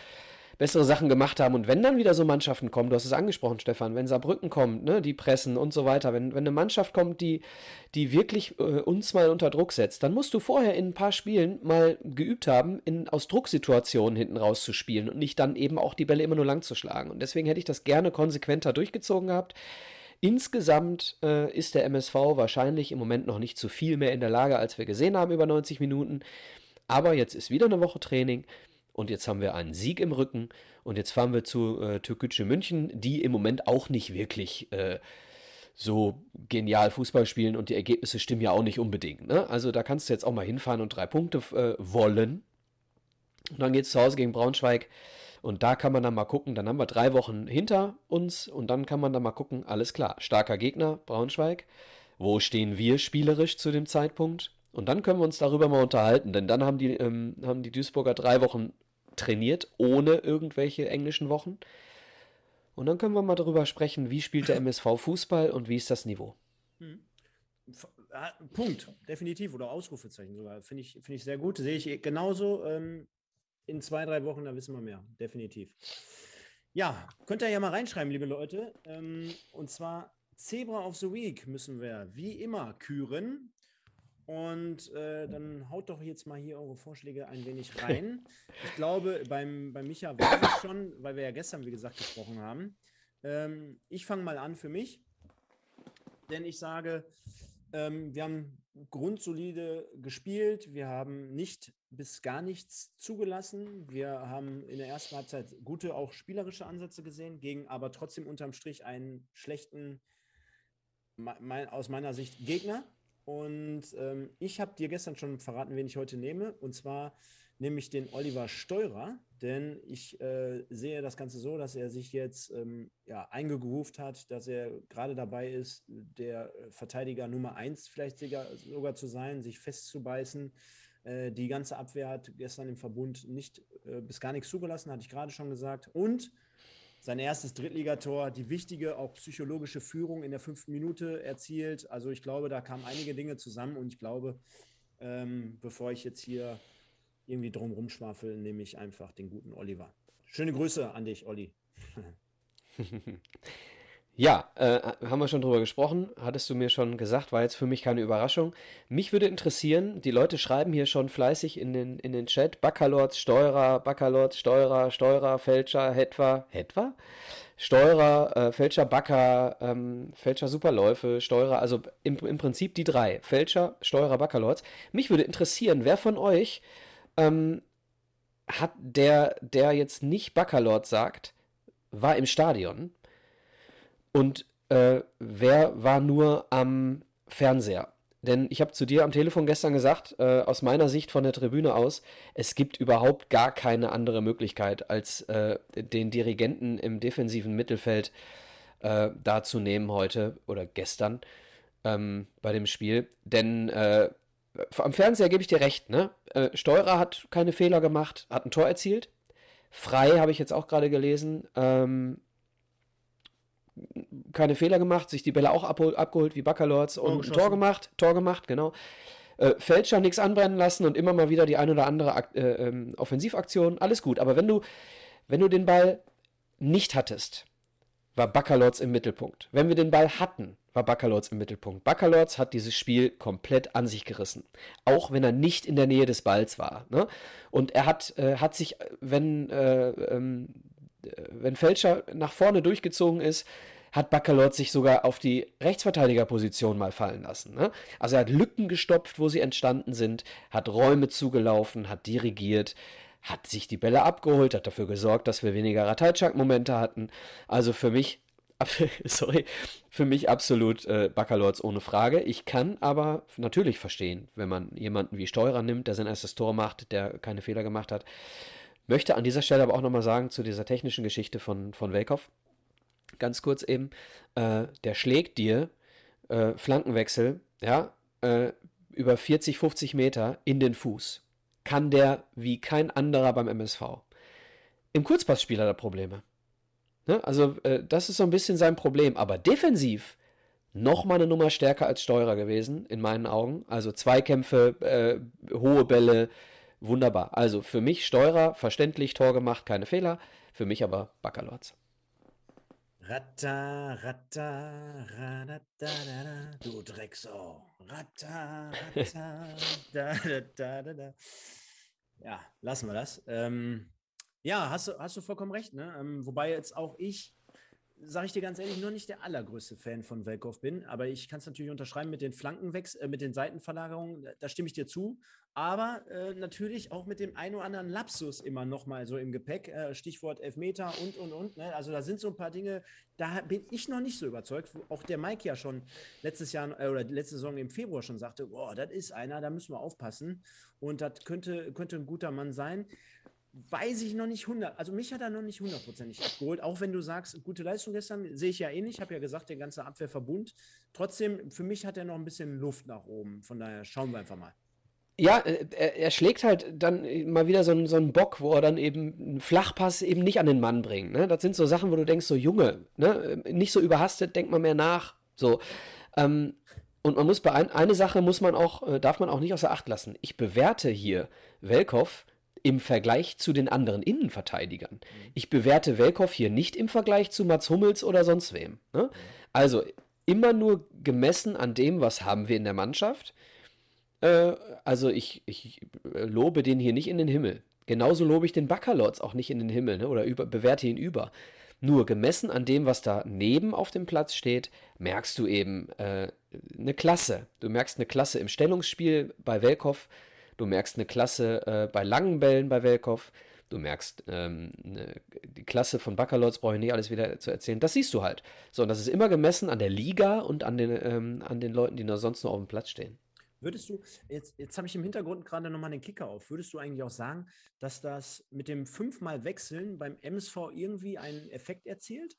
bessere Sachen gemacht haben. Und wenn dann wieder so Mannschaften kommen, du hast es angesprochen, Stefan, wenn Saarbrücken kommt, ne, die pressen und so weiter, wenn, wenn eine Mannschaft kommt, die, die wirklich äh, uns mal unter Druck setzt, dann musst du vorher in ein paar Spielen mal geübt haben, in, aus Drucksituationen hinten rauszuspielen und nicht dann eben auch die Bälle immer nur lang zu schlagen. Und deswegen hätte ich das gerne konsequenter durchgezogen gehabt. Insgesamt äh, ist der MSV wahrscheinlich im Moment noch nicht zu viel mehr in der Lage, als wir gesehen haben über 90 Minuten. Aber jetzt ist wieder eine Woche Training und jetzt haben wir einen Sieg im Rücken und jetzt fahren wir zu äh, Türkgücü München, die im Moment auch nicht wirklich äh, so genial Fußball spielen und die Ergebnisse stimmen ja auch nicht unbedingt. Ne? Also da kannst du jetzt auch mal hinfahren und drei Punkte äh, wollen. Und dann geht es zu Hause gegen Braunschweig. Und da kann man dann mal gucken, dann haben wir drei Wochen hinter uns und dann kann man dann mal gucken, alles klar, starker Gegner, Braunschweig. Wo stehen wir spielerisch zu dem Zeitpunkt? Und dann können wir uns darüber mal unterhalten, denn dann haben die, ähm, haben die Duisburger drei Wochen trainiert, ohne irgendwelche englischen Wochen. Und dann können wir mal darüber sprechen, wie spielt der MSV Fußball und wie ist das Niveau. Hm. Punkt, definitiv, oder Ausrufezeichen sogar. Finde ich, find ich sehr gut. Sehe ich genauso. Ähm, in zwei, drei Wochen, da wissen wir mehr, definitiv. Ja, könnt ihr ja mal reinschreiben, liebe Leute. Ähm, und zwar Zebra of the Week müssen wir wie immer küren. Und äh, dann haut doch jetzt mal hier eure Vorschläge ein wenig rein. ich glaube, beim, beim Micha war es schon, weil wir ja gestern, wie gesagt, gesprochen haben. Ähm, ich fange mal an für mich, denn ich sage, ähm, wir haben grundsolide gespielt, wir haben nicht bis gar nichts zugelassen. Wir haben in der ersten Halbzeit gute, auch spielerische Ansätze gesehen, gegen aber trotzdem unterm Strich einen schlechten, aus meiner Sicht, Gegner. Und ähm, ich habe dir gestern schon verraten, wen ich heute nehme. Und zwar nehme ich den Oliver Steurer, denn ich äh, sehe das Ganze so, dass er sich jetzt ähm, ja, eingegroovt hat, dass er gerade dabei ist, der Verteidiger Nummer 1 vielleicht sogar, sogar zu sein, sich festzubeißen. Äh, die ganze Abwehr hat gestern im Verbund nicht äh, bis gar nichts zugelassen, hatte ich gerade schon gesagt. Und sein erstes Drittligator, die wichtige, auch psychologische Führung in der fünften Minute erzielt. Also ich glaube, da kamen einige Dinge zusammen und ich glaube, ähm, bevor ich jetzt hier irgendwie drum rumschwafel, nehme ich einfach den guten Oliver. Schöne Grüße an dich, Olli. Ja, äh, haben wir schon drüber gesprochen, hattest du mir schon gesagt, war jetzt für mich keine Überraschung. Mich würde interessieren, die Leute schreiben hier schon fleißig in den, in den Chat, Baccalords, Steurer, Baccalords, Steurer, Steurer, Fälscher, Hetwa, Hetwa? Steurer, äh, Fälscher, Backer, ähm, Fälscher, Superläufe, Steurer, also im, im Prinzip die drei, Fälscher, Steurer, Baccalords. Mich würde interessieren, wer von euch ähm, hat der, der jetzt nicht Baccalord sagt, war im Stadion? Und äh, wer war nur am Fernseher? Denn ich habe zu dir am Telefon gestern gesagt, äh, aus meiner Sicht von der Tribüne aus, es gibt überhaupt gar keine andere Möglichkeit, als äh, den Dirigenten im defensiven Mittelfeld äh, da zu nehmen heute oder gestern ähm, bei dem Spiel. Denn äh, am Fernseher gebe ich dir recht, ne? Äh, Steurer hat keine Fehler gemacht, hat ein Tor erzielt. Frei habe ich jetzt auch gerade gelesen. Ähm, keine Fehler gemacht, sich die Bälle auch abhol, abgeholt wie Baccalords und Tor, Tor gemacht, Tor gemacht, genau. Äh, Fälscher nichts anbrennen lassen und immer mal wieder die ein oder andere Ak äh, ähm, Offensivaktion, alles gut. Aber wenn du, wenn du den Ball nicht hattest, war Baccalords im Mittelpunkt. Wenn wir den Ball hatten, war Baccalords im Mittelpunkt. Baccalords hat dieses Spiel komplett an sich gerissen. Auch wenn er nicht in der Nähe des Balls war. Ne? Und er hat, äh, hat sich, wenn, äh, ähm, wenn Fälscher nach vorne durchgezogen ist, hat Baccalords sich sogar auf die Rechtsverteidigerposition mal fallen lassen. Ne? Also er hat Lücken gestopft, wo sie entstanden sind, hat Räume zugelaufen, hat dirigiert, hat sich die Bälle abgeholt, hat dafür gesorgt, dass wir weniger Ratajczak-Momente hatten. Also für mich, sorry, für mich absolut äh, Baccalords ohne Frage. Ich kann aber natürlich verstehen, wenn man jemanden wie Steurer nimmt, der sein erstes Tor macht, der keine Fehler gemacht hat. Möchte an dieser Stelle aber auch nochmal sagen zu dieser technischen Geschichte von, von Welkow ganz kurz eben, äh, der schlägt dir äh, Flankenwechsel, ja, äh, über 40, 50 Meter in den Fuß. Kann der wie kein anderer beim MSV. Im Kurzpassspiel hat er Probleme. Ne? Also, äh, das ist so ein bisschen sein Problem. Aber defensiv noch mal eine Nummer stärker als Steurer gewesen, in meinen Augen. Also Zweikämpfe, äh, hohe Bälle, wunderbar. Also für mich Steurer, verständlich, Tor gemacht, keine Fehler. Für mich aber Baccalords. Ratta, ratta, radadadada, du Drecksau. Ratta, ratta, da, da, da, da, da. Ja, lassen wir das. Ähm, ja, hast du, hast du vollkommen recht. Ne? Ähm, wobei jetzt auch ich sage ich dir ganz ehrlich, nur nicht der allergrößte Fan von Welkow bin, aber ich kann es natürlich unterschreiben mit den Flankenwechs äh, mit den Seitenverlagerungen, da stimme ich dir zu. Aber äh, natürlich auch mit dem ein oder anderen Lapsus immer nochmal so im Gepäck, äh, Stichwort Elfmeter und, und, und. Ne? Also da sind so ein paar Dinge, da bin ich noch nicht so überzeugt. Auch der Mike ja schon letztes Jahr äh, oder letzte Saison im Februar schon sagte, boah, das ist einer, da müssen wir aufpassen. Und das könnte, könnte ein guter Mann sein weiß ich noch nicht 100. Also mich hat er noch nicht hundertprozentig abgeholt. Auch wenn du sagst, gute Leistung gestern, sehe ich ja eh nicht. Ich habe ja gesagt, der ganze Abwehrverbund. Trotzdem, für mich hat er noch ein bisschen Luft nach oben. Von daher schauen wir einfach mal. Ja, äh, er, er schlägt halt dann mal wieder so einen, so einen Bock, wo er dann eben einen Flachpass eben nicht an den Mann bringt. Ne? Das sind so Sachen, wo du denkst, so Junge, ne? nicht so überhastet, denkt man mehr nach. So. Ähm, und man muss bei ein, eine Sache muss man auch, äh, darf man auch nicht außer Acht lassen. Ich bewerte hier Welkow im Vergleich zu den anderen Innenverteidigern. Mhm. Ich bewerte Welkow hier nicht im Vergleich zu Mats Hummels oder sonst wem. Ne? Mhm. Also immer nur gemessen an dem, was haben wir in der Mannschaft. Äh, also ich, ich lobe den hier nicht in den Himmel. Genauso lobe ich den Baccalords auch nicht in den Himmel ne? oder über, bewerte ihn über. Nur gemessen an dem, was da neben auf dem Platz steht, merkst du eben äh, eine Klasse. Du merkst eine Klasse im Stellungsspiel bei Welkow Du merkst eine Klasse äh, bei langen Bällen bei Welkow. Du merkst ähm, eine, die Klasse von Baccalords, brauche ich nicht alles wieder zu erzählen. Das siehst du halt. So, und das ist immer gemessen an der Liga und an den, ähm, an den Leuten, die noch sonst noch auf dem Platz stehen. Würdest du, jetzt, jetzt habe ich im Hintergrund gerade nochmal den Kicker auf, würdest du eigentlich auch sagen, dass das mit dem fünfmal Wechseln beim MSV irgendwie einen Effekt erzielt?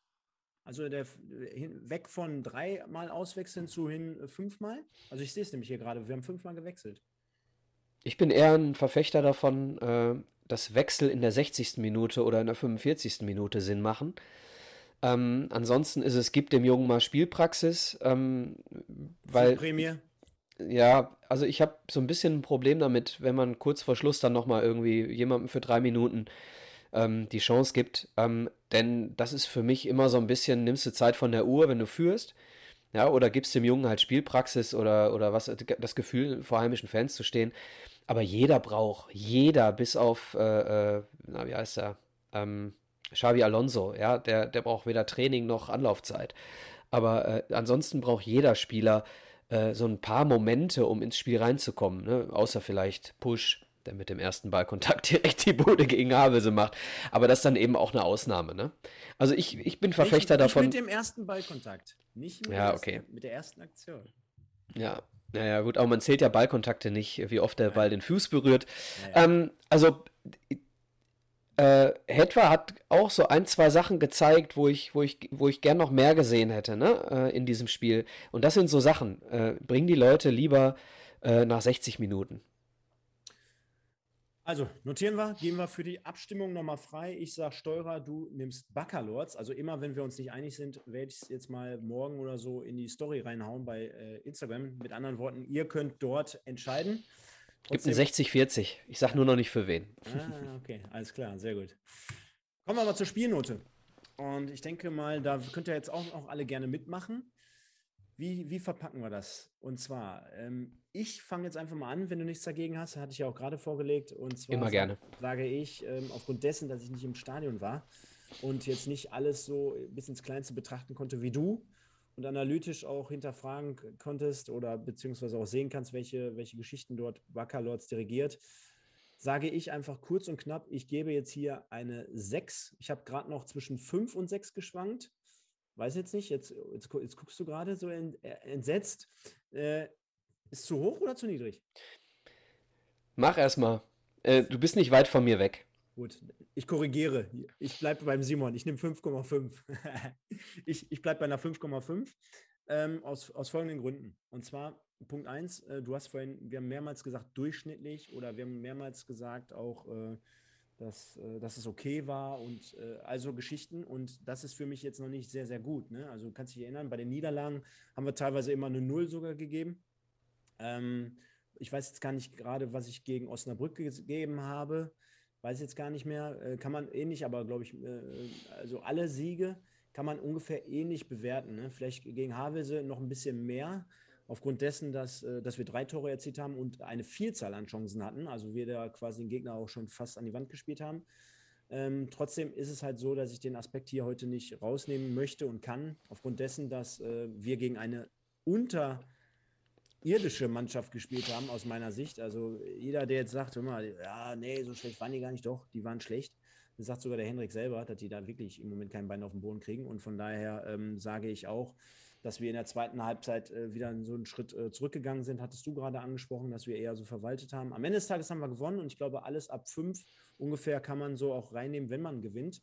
Also der weg von dreimal auswechseln zu hin fünfmal? Also ich sehe es nämlich hier gerade, wir haben fünfmal gewechselt. Ich bin eher ein Verfechter davon, äh, dass Wechsel in der 60. Minute oder in der 45. Minute Sinn machen. Ähm, ansonsten ist es, gibt dem Jungen mal Spielpraxis, ähm, weil. Prämie. Ja, also ich habe so ein bisschen ein Problem damit, wenn man kurz vor Schluss dann nochmal irgendwie jemandem für drei Minuten ähm, die Chance gibt. Ähm, denn das ist für mich immer so ein bisschen, nimmst du Zeit von der Uhr, wenn du führst. Ja, oder gibst dem Jungen halt Spielpraxis oder, oder was, das Gefühl, vor heimischen Fans zu stehen. Aber jeder braucht, jeder, bis auf, äh, äh, na, wie heißt er? Ähm, Xavi Alonso, ja, der, der braucht weder Training noch Anlaufzeit. Aber äh, ansonsten braucht jeder Spieler äh, so ein paar Momente, um ins Spiel reinzukommen, ne? außer vielleicht Push, der mit dem ersten Ballkontakt direkt die Bude gegen Havelse macht. Aber das ist dann eben auch eine Ausnahme. Ne? Also ich, ich bin Verfechter nicht, davon. Nicht mit dem ersten Ballkontakt, nicht mit, ja, okay. ersten, mit der ersten Aktion. Ja, naja, gut, aber man zählt ja Ballkontakte nicht, wie oft der Ball den Fuß berührt. Naja. Ähm, also, äh, Hetwa hat auch so ein, zwei Sachen gezeigt, wo ich, wo ich, wo ich gern noch mehr gesehen hätte, ne, äh, in diesem Spiel. Und das sind so Sachen. Äh, bring die Leute lieber äh, nach 60 Minuten. Also, notieren wir, gehen wir für die Abstimmung nochmal frei. Ich sage Steurer, du nimmst Baccalords. Also immer, wenn wir uns nicht einig sind, werde ich es jetzt mal morgen oder so in die Story reinhauen bei äh, Instagram. Mit anderen Worten, ihr könnt dort entscheiden. Es gibt ein 60-40. Ich sage nur noch nicht für wen. Ah, okay, alles klar, sehr gut. Kommen wir mal zur Spielnote. Und ich denke mal, da könnt ihr jetzt auch, auch alle gerne mitmachen. Wie, wie verpacken wir das? Und zwar, ähm, ich fange jetzt einfach mal an, wenn du nichts dagegen hast, hatte ich ja auch gerade vorgelegt. Und zwar Immer gerne. sage ich, ähm, aufgrund dessen, dass ich nicht im Stadion war und jetzt nicht alles so bis ins Kleinste betrachten konnte wie du und analytisch auch hinterfragen konntest oder beziehungsweise auch sehen kannst, welche, welche Geschichten dort Wackerlords dirigiert, sage ich einfach kurz und knapp, ich gebe jetzt hier eine 6. Ich habe gerade noch zwischen 5 und 6 geschwankt weiß jetzt nicht, jetzt, jetzt, jetzt guckst du gerade so äh, entsetzt. Äh, ist zu hoch oder zu niedrig? Mach erstmal. Äh, du bist nicht weit von mir weg. Gut, ich korrigiere. Ich bleibe beim Simon. Ich nehme 5,5. ich ich bleibe bei einer 5,5 ähm, aus, aus folgenden Gründen. Und zwar Punkt 1, äh, du hast vorhin, wir haben mehrmals gesagt, durchschnittlich oder wir haben mehrmals gesagt, auch äh, dass, äh, dass es okay war und äh, also Geschichten. Und das ist für mich jetzt noch nicht sehr, sehr gut. Ne? Also du kannst dich erinnern, bei den Niederlagen haben wir teilweise immer eine Null sogar gegeben. Ähm, ich weiß jetzt gar nicht gerade, was ich gegen Osnabrück gegeben habe. Weiß jetzt gar nicht mehr. Äh, kann man ähnlich, aber glaube ich, äh, also alle Siege kann man ungefähr ähnlich bewerten. Ne? Vielleicht gegen Havelse noch ein bisschen mehr aufgrund dessen, dass, äh, dass wir drei Tore erzielt haben und eine Vielzahl an Chancen hatten, also wir da quasi den Gegner auch schon fast an die Wand gespielt haben. Ähm, trotzdem ist es halt so, dass ich den Aspekt hier heute nicht rausnehmen möchte und kann, aufgrund dessen, dass äh, wir gegen eine unterirdische Mannschaft gespielt haben, aus meiner Sicht. Also jeder, der jetzt sagt, mal, ja, nee, so schlecht waren die gar nicht, doch, die waren schlecht. Das sagt sogar der Hendrik selber, dass die da wirklich im Moment kein Bein auf den Boden kriegen. Und von daher ähm, sage ich auch, dass wir in der zweiten Halbzeit äh, wieder so einen Schritt äh, zurückgegangen sind, hattest du gerade angesprochen, dass wir eher so verwaltet haben. Am Ende des Tages haben wir gewonnen und ich glaube, alles ab fünf ungefähr kann man so auch reinnehmen, wenn man gewinnt.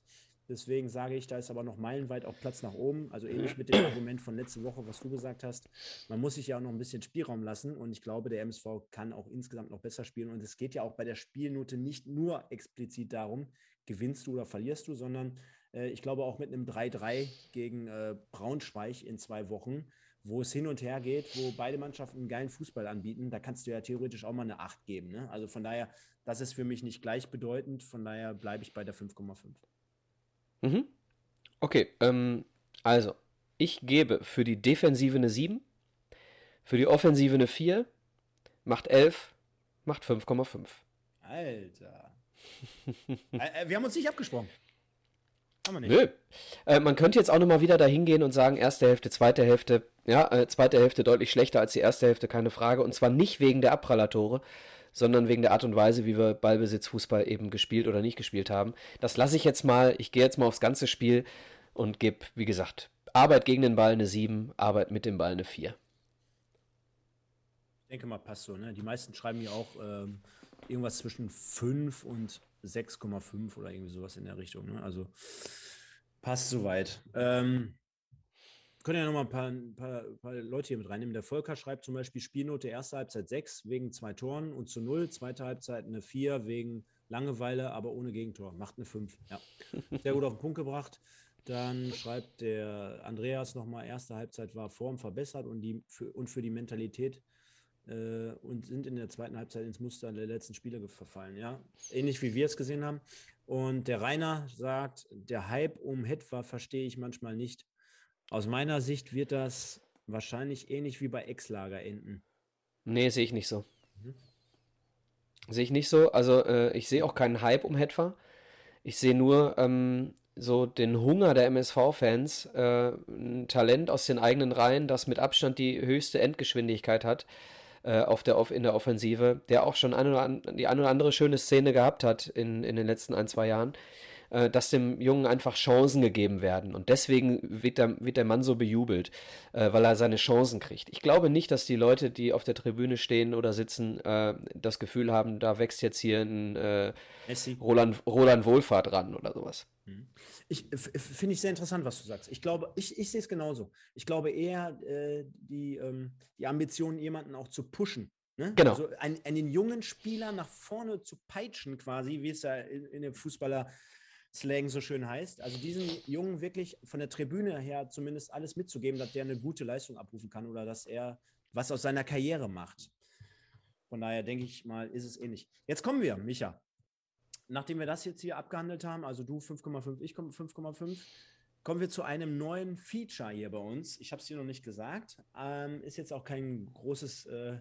Deswegen sage ich, da ist aber noch meilenweit auch Platz nach oben. Also ähnlich mit dem Argument von letzte Woche, was du gesagt hast. Man muss sich ja auch noch ein bisschen Spielraum lassen. Und ich glaube, der MSV kann auch insgesamt noch besser spielen. Und es geht ja auch bei der Spielnote nicht nur explizit darum, gewinnst du oder verlierst du, sondern ich glaube auch mit einem 3-3 gegen äh, Braunschweig in zwei Wochen, wo es hin und her geht, wo beide Mannschaften einen geilen Fußball anbieten, da kannst du ja theoretisch auch mal eine 8 geben. Ne? Also von daher, das ist für mich nicht gleichbedeutend, von daher bleibe ich bei der 5,5. Mhm. Okay, ähm, also ich gebe für die Defensive eine 7, für die Offensive eine 4, macht 11, macht 5,5. Alter. Äh, äh, wir haben uns nicht abgesprochen. Haben wir nicht. Nö. Äh, man könnte jetzt auch nochmal wieder dahin gehen und sagen, erste Hälfte, zweite Hälfte, ja, äh, zweite Hälfte deutlich schlechter als die erste Hälfte, keine Frage. Und zwar nicht wegen der Abprallatore, sondern wegen der Art und Weise, wie wir Ballbesitzfußball eben gespielt oder nicht gespielt haben. Das lasse ich jetzt mal. Ich gehe jetzt mal aufs ganze Spiel und gebe, wie gesagt, Arbeit gegen den Ball eine 7, Arbeit mit dem Ball eine 4. Ich denke mal, passt so. Ne? Die meisten schreiben ja auch ähm, irgendwas zwischen 5 und 6,5 oder irgendwie sowas in der Richtung. Ne? Also passt soweit. Ähm, können ja noch mal ein paar, ein, paar, ein paar, Leute hier mit reinnehmen. Der Volker schreibt zum Beispiel Spielnote erste Halbzeit 6 wegen zwei Toren und zu 0, zweite Halbzeit eine 4 wegen Langeweile, aber ohne Gegentor. Macht eine 5. Ja, sehr gut auf den Punkt gebracht. Dann schreibt der Andreas nochmal, erste Halbzeit war Form verbessert und, die, für, und für die Mentalität äh, und sind in der zweiten Halbzeit ins Muster der letzten Spiele verfallen. Ja, ähnlich wie wir es gesehen haben. Und der Rainer sagt, der Hype um Hetwa verstehe ich manchmal nicht. Aus meiner Sicht wird das wahrscheinlich ähnlich wie bei Ex-Lager enden. Nee, sehe ich nicht so. Mhm. Sehe ich nicht so. Also äh, ich sehe auch keinen Hype um Hetwa. Ich sehe nur ähm, so den Hunger der MSV-Fans, äh, ein Talent aus den eigenen Reihen, das mit Abstand die höchste Endgeschwindigkeit hat äh, auf der, in der Offensive, der auch schon ein an, die eine oder andere schöne Szene gehabt hat in, in den letzten ein, zwei Jahren, äh, dass dem Jungen einfach Chancen gegeben werden. Und deswegen wird der, wird der Mann so bejubelt, äh, weil er seine Chancen kriegt. Ich glaube nicht, dass die Leute, die auf der Tribüne stehen oder sitzen, äh, das Gefühl haben, da wächst jetzt hier ein äh, Roland, Roland Wohlfahrt ran oder sowas. Mhm. Ich finde ich sehr interessant, was du sagst. Ich glaube, ich, ich sehe es genauso. Ich glaube eher äh, die, ähm, die Ambition, jemanden auch zu pushen Ne? Genau. Also einen, einen jungen Spieler nach vorne zu peitschen, quasi, wie es ja in, in dem Fußballer-Slang so schön heißt. Also diesen Jungen wirklich von der Tribüne her zumindest alles mitzugeben, dass der eine gute Leistung abrufen kann oder dass er was aus seiner Karriere macht. Von daher denke ich mal, ist es ähnlich. Jetzt kommen wir, Micha. Nachdem wir das jetzt hier abgehandelt haben, also du 5,5, ich 5,5, kommen wir zu einem neuen Feature hier bei uns. Ich habe es dir noch nicht gesagt. Ähm, ist jetzt auch kein großes äh,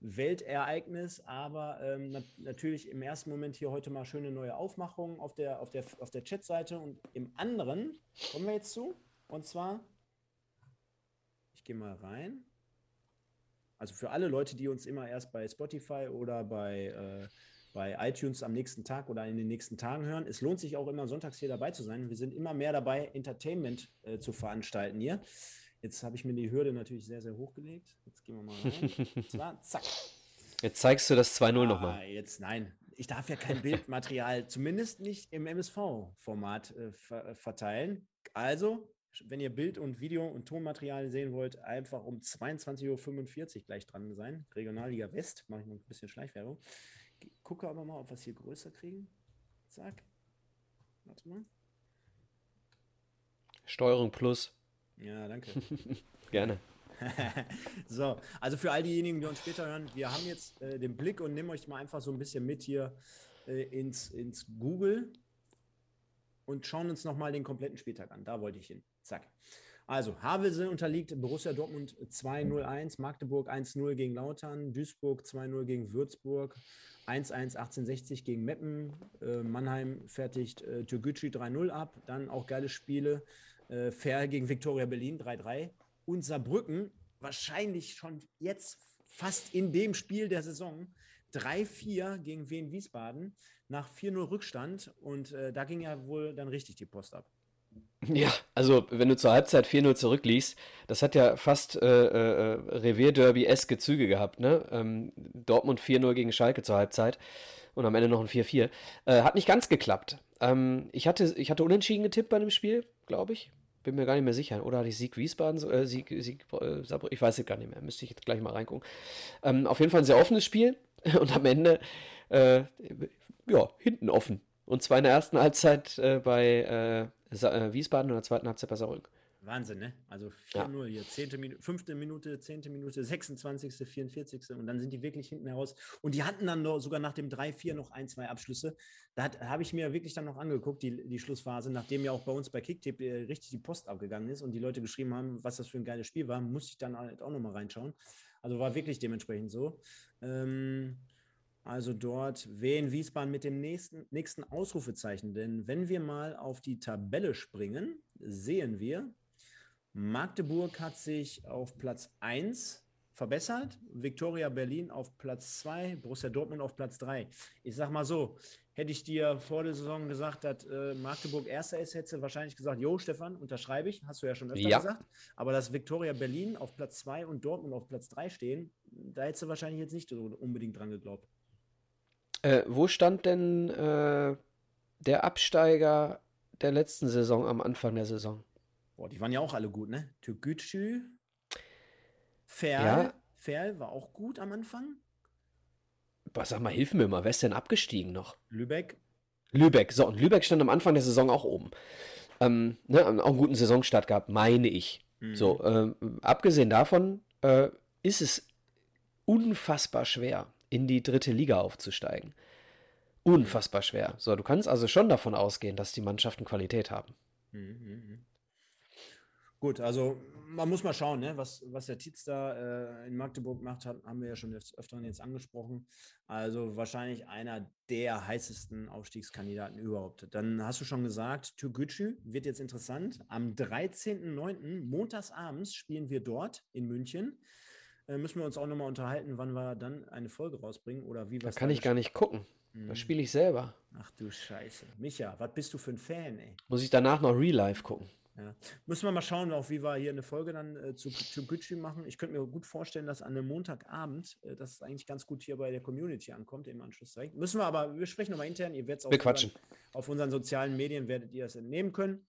Weltereignis, aber ähm, nat natürlich im ersten Moment hier heute mal schöne neue Aufmachungen auf der, auf der, auf der Chatseite und im anderen kommen wir jetzt zu. Und zwar, ich gehe mal rein. Also für alle Leute, die uns immer erst bei Spotify oder bei, äh, bei iTunes am nächsten Tag oder in den nächsten Tagen hören, es lohnt sich auch immer sonntags hier dabei zu sein. Wir sind immer mehr dabei, Entertainment äh, zu veranstalten hier. Jetzt habe ich mir die Hürde natürlich sehr, sehr hochgelegt. Jetzt gehen wir mal rein. Zwar, zack. Jetzt zeigst du das 2-0 Ah, nochmal. Jetzt nein. Ich darf ja kein Bildmaterial, zumindest nicht im MSV-Format äh, ver verteilen. Also, wenn ihr Bild- und Video- und Tonmaterial sehen wollt, einfach um 22.45 Uhr gleich dran sein. Regionalliga West, mache ich noch ein bisschen Schleichwerbung. Gucke aber mal, ob wir es hier größer kriegen. Zack. Warte mal. Steuerung plus. Ja, danke. Gerne. so, also für all diejenigen, die uns später hören, wir haben jetzt äh, den Blick und nehmen euch mal einfach so ein bisschen mit hier äh, ins, ins Google und schauen uns nochmal den kompletten Spieltag an. Da wollte ich hin. Zack. Also, Havelse unterliegt Borussia Dortmund 2-0-1, Magdeburg 1-0 gegen Lautern, Duisburg 2-0 gegen Würzburg, 1-1 1860 gegen Meppen, äh, Mannheim fertigt äh, Türgücü 3-0 ab, dann auch geile Spiele, äh, Fair gegen Viktoria Berlin 3-3 und Saarbrücken wahrscheinlich schon jetzt fast in dem Spiel der Saison 3-4 gegen Wien Wiesbaden nach 4-0 Rückstand und äh, da ging ja wohl dann richtig die Post ab. Ja, also wenn du zur Halbzeit 4-0 zurückliegst, das hat ja fast äh, äh, Revierderby-eske Züge gehabt, ne? Ähm, Dortmund 4-0 gegen Schalke zur Halbzeit und am Ende noch ein 4-4. Äh, hat nicht ganz geklappt. Ähm, ich hatte, ich hatte unentschieden getippt bei dem Spiel, glaube ich. Bin mir gar nicht mehr sicher. Oder hatte ich Sieg Wiesbaden, äh, Sieg, Sieg äh, Saarbrücken? Ich weiß es gar nicht mehr. Müsste ich jetzt gleich mal reingucken. Ähm, auf jeden Fall ein sehr offenes Spiel und am Ende, äh, ja, hinten offen. Und zwar in der ersten Halbzeit äh, bei äh, äh, Wiesbaden und in der zweiten Halbzeit bei Saarbrücken. Wahnsinn, ne? Also Ja. 4-0 hier, 10. Minute, 5. Minute, 10. Minute, 26., 44. Und dann sind die wirklich hinten heraus. Und die hatten dann noch, sogar nach dem 3-4 noch ein, zwei Abschlüsse. Da habe ich mir wirklich dann noch angeguckt, die, die Schlussphase, nachdem ja auch bei uns bei Kicktip äh, richtig die Post abgegangen ist und die Leute geschrieben haben, was das für ein geiles Spiel war, musste ich dann halt auch nochmal reinschauen. Also war wirklich dementsprechend so. Ähm, also dort Wien Wiesbaden mit dem nächsten, nächsten Ausrufezeichen. Denn wenn wir mal auf die Tabelle springen, sehen wir, Magdeburg hat sich auf Platz 1 verbessert, Viktoria Berlin auf Platz 2, Borussia Dortmund auf Platz 3. Ich sag mal so, hätte ich dir vor der Saison gesagt, dass äh, Magdeburg Erster ist, hättest du wahrscheinlich gesagt, jo, Stefan, unterschreibe ich, hast du ja schon öfter Ja. gesagt. Aber dass Viktoria Berlin auf Platz 2 und Dortmund auf Platz 3 stehen, da hättest du wahrscheinlich jetzt nicht so unbedingt dran geglaubt. Äh, wo stand denn äh, der Absteiger der letzten Saison am Anfang der Saison? Boah, die waren ja auch alle gut, ne? Türkgücü, Ferl, Ja. Ferl war auch gut am Anfang. Boah, sag mal, hilf mir mal, wer ist denn abgestiegen noch? Lübeck, Lübeck. So, und Lübeck stand am Anfang der Saison auch oben. Ähm, ne, auch einen guten Saisonstart gehabt, meine ich. Mhm. So, ähm, abgesehen davon äh, ist es unfassbar schwer, in die dritte Liga aufzusteigen. Unfassbar schwer. So, du kannst also schon davon ausgehen, dass die Mannschaften Qualität haben. Mhm, mhm. Gut, also man muss mal schauen, ne? was, was der Tietz da äh, in Magdeburg macht, hat, haben wir ja schon des Öfteren jetzt angesprochen. Also wahrscheinlich einer der heißesten Aufstiegskandidaten überhaupt. Dann hast du schon gesagt, Türgücü wird jetzt interessant. Am 13.09. montagsabends spielen wir dort in München. Äh, müssen wir uns auch nochmal unterhalten, wann wir dann eine Folge rausbringen oder wie Da was kann ich gar nicht gucken. Da Mhm. spiele ich selber. Ach du Scheiße. Micha, was bist du für ein Fan, ey? Muss ich danach noch Real Life gucken. Ja. Müssen wir mal schauen, auch wie wir hier eine Folge dann äh, zu, zu Gucci machen. Ich könnte mir gut vorstellen, dass an einem Montagabend äh, das eigentlich ganz gut hier bei der Community ankommt, im Anschluss direkt. Müssen wir aber, wir sprechen nochmal intern, ihr werdet es Wir quatschen. auf unseren sozialen Medien, werdet ihr es entnehmen können.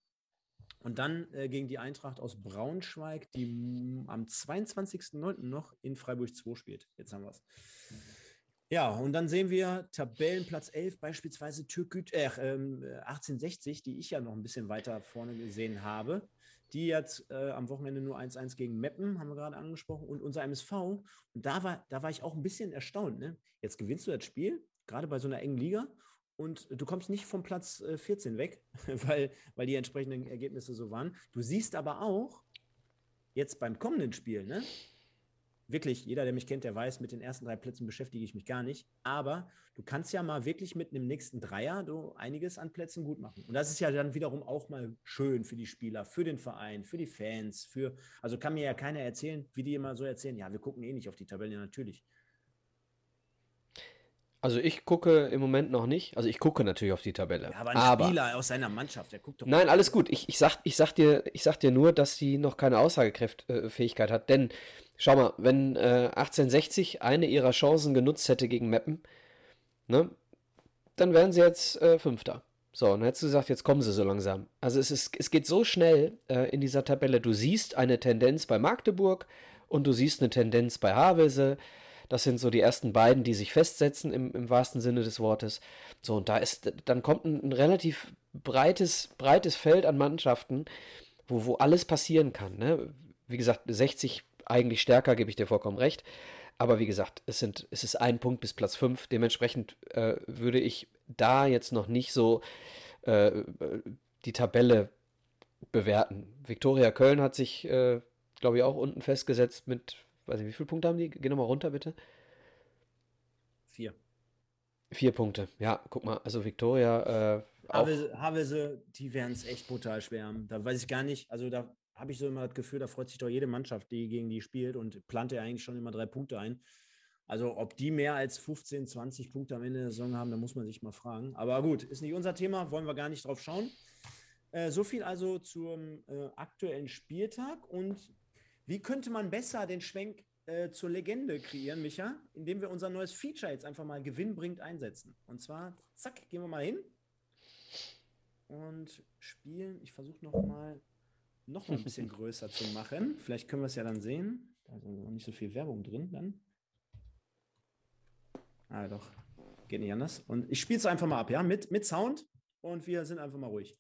Und dann äh, gegen die Eintracht aus Braunschweig, die am 22.09. noch in Freiburg 2 spielt. Jetzt haben wir es. Ja, und dann sehen wir Tabellenplatz 11, beispielsweise Türkgüt, äh, 1860, die ich ja noch ein bisschen weiter vorne gesehen habe. Die jetzt äh, am Wochenende nur 1-1 gegen Meppen, haben wir gerade angesprochen, und unser MSV. Und da war, da war ich auch ein bisschen erstaunt. Ne? Jetzt gewinnst du das Spiel, gerade bei so einer engen Liga, und du kommst nicht vom Platz 14 äh, weg, weil, weil die entsprechenden Ergebnisse so waren. Du siehst aber auch, jetzt beim kommenden Spiel, ne? wirklich, jeder, der mich kennt, der weiß, mit den ersten drei Plätzen beschäftige ich mich gar nicht. Aber du kannst ja mal wirklich mit einem nächsten Dreier du einiges an Plätzen gut machen. Und das ist ja dann wiederum auch mal schön für die Spieler, für den Verein, für die Fans, für, also kann mir ja keiner erzählen, wie die immer so erzählen, ja, wir gucken eh nicht auf die Tabelle, natürlich. Also ich gucke im Moment noch nicht. Also ich gucke natürlich auf die Tabelle. Ja, aber ein aber, Spieler aus seiner Mannschaft, der guckt doch. Nein, alles gut. Ich, ich, sag, ich, sag dir, ich sag dir nur, dass sie noch keine Aussagefähigkeit hat. Denn Schau mal, wenn äh, 1860 eine ihrer Chancen genutzt hätte gegen Meppen, ne, dann wären sie jetzt äh, Fünfter. So, und dann hättest du gesagt, jetzt kommen sie so langsam. Also es, ist, es geht so schnell äh, in dieser Tabelle. Du siehst eine Tendenz bei Magdeburg und du siehst eine Tendenz bei Havelse. Das sind so die ersten beiden, die sich festsetzen im, im wahrsten Sinne des Wortes. So, und da ist, dann kommt ein, ein relativ breites, breites Feld an Mannschaften, wo, wo alles passieren kann. Ne? Wie gesagt, 60 eigentlich stärker, gebe ich dir vollkommen recht. Aber wie gesagt, es, sind, es ist ein Punkt bis Platz 5. Dementsprechend äh, würde ich da jetzt noch nicht so äh, die Tabelle bewerten. Viktoria Köln hat sich, äh, glaube ich, auch unten festgesetzt mit, weiß ich, wie viele Punkte haben die? Geh nochmal runter, bitte. Vier. Vier Punkte, ja, guck mal, also Viktoria. Äh, Havelse, Havelse, die werden es echt brutal schwer haben. Da weiß ich gar nicht, also da habe ich so immer das Gefühl, da freut sich doch jede Mannschaft, die gegen die spielt und plant ja eigentlich schon immer drei Punkte ein. Also ob die mehr als 15, 20 Punkte am Ende der Saison haben, da muss man sich mal fragen. Aber gut, ist nicht unser Thema, wollen wir gar nicht drauf schauen. Äh, so viel also zum äh, aktuellen Spieltag. Und wie könnte man besser den Schwenk äh, zur Legende kreieren, Micha? Indem wir unser neues Feature jetzt einfach mal gewinnbringend einsetzen. Und zwar, zack, gehen wir mal hin und spielen. Ich versuche noch mal noch mal ein bisschen größer zu machen. Vielleicht können wir es ja dann sehen. Da ist noch nicht so viel Werbung drin dann. Ah, doch. Geht nicht anders. Und ich spiele es einfach mal ab, ja, mit, mit Sound. Und wir sind einfach mal ruhig.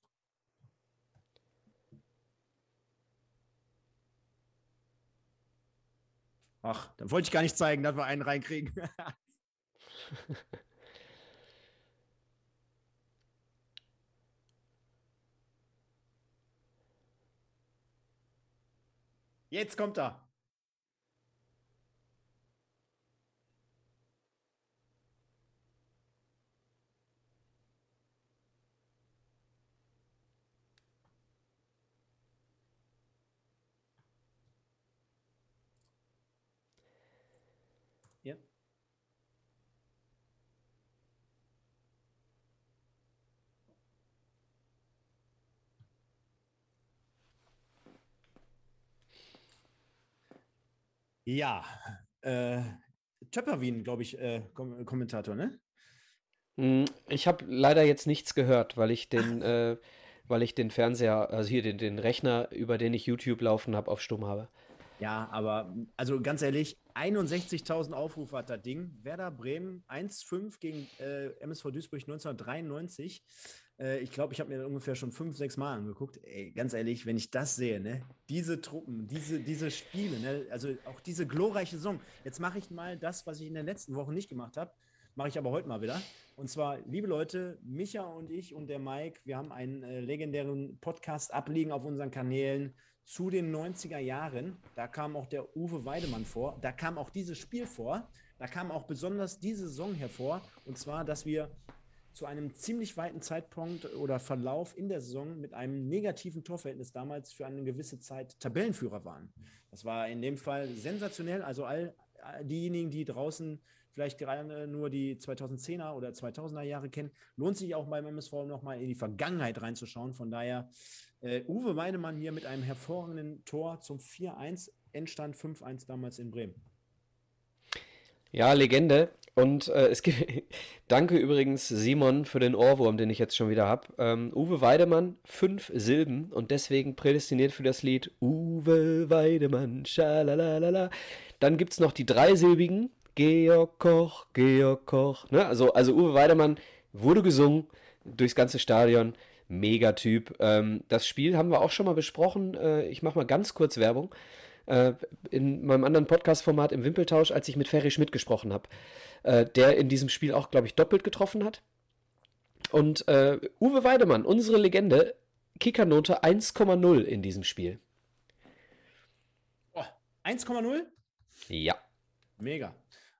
Ach, dann wollte ich gar nicht zeigen, dass wir einen reinkriegen. Jetzt kommt er. Ja. Ja, äh, Töpperwien, glaube ich, äh, Kom Kommentator, ne? Hm, ich habe leider jetzt nichts gehört, weil ich den, äh, weil ich den Fernseher, also hier den, den Rechner, über den ich YouTube laufen habe, auf Stumm habe. Ja, aber also ganz ehrlich, 61.000 Aufrufe hat das Ding. Werder Bremen 1-5 gegen äh, MSV Duisburg 1993. Äh, ich glaube, ich habe mir ungefähr schon fünf, sechs Mal angeguckt. Ey, ganz ehrlich, wenn ich das sehe, ne, diese Truppen, diese, diese Spiele, ne, also auch diese glorreiche Saison. Jetzt mache ich mal das, was ich in den letzten Wochen nicht gemacht habe, mache ich aber heute mal wieder. Und zwar, liebe Leute, Micha und ich und der Mike, wir haben einen äh, legendären Podcast abliegen auf unseren Kanälen zu den 90er Jahren. Da kam auch der Uwe Weidemann vor. Da kam auch dieses Spiel vor. Da kam auch besonders diese Saison hervor. Und zwar, dass wir zu einem ziemlich weiten Zeitpunkt oder Verlauf in der Saison mit einem negativen Torverhältnis damals für eine gewisse Zeit Tabellenführer waren. Das war in dem Fall sensationell. Also all diejenigen, die draußen vielleicht gerade nur die 2010er oder 2000er Jahre kennen, lohnt sich auch beim MSV nochmal in die Vergangenheit reinzuschauen. Von daher äh, Uwe Weidemann hier mit einem hervorragenden Tor zum 4-1, Endstand 5-1 damals in Bremen. Ja, Legende. Und äh, es gibt. Danke übrigens, Simon, für den Ohrwurm, den ich jetzt schon wieder habe. Ähm, Uwe Weidemann, fünf Silben und deswegen prädestiniert für das Lied Uwe Weidemann, schalalalala. Dann gibt es noch die dreisilbigen Georg Koch, Georg Koch. Ne? Also, also Uwe Weidemann wurde gesungen durchs ganze Stadion. Megatyp. Ähm, das Spiel haben wir auch schon mal besprochen. Äh, ich mache mal ganz kurz Werbung äh, in meinem anderen Podcast-Format im Wimpeltausch, als ich mit Ferry Schmidt gesprochen habe, äh, der in diesem Spiel auch, glaube ich, doppelt getroffen hat. Und äh, Uwe Weidemann, unsere Legende, Kickernote 1,0 in diesem Spiel. Oh, 1,0? Ja. Mega.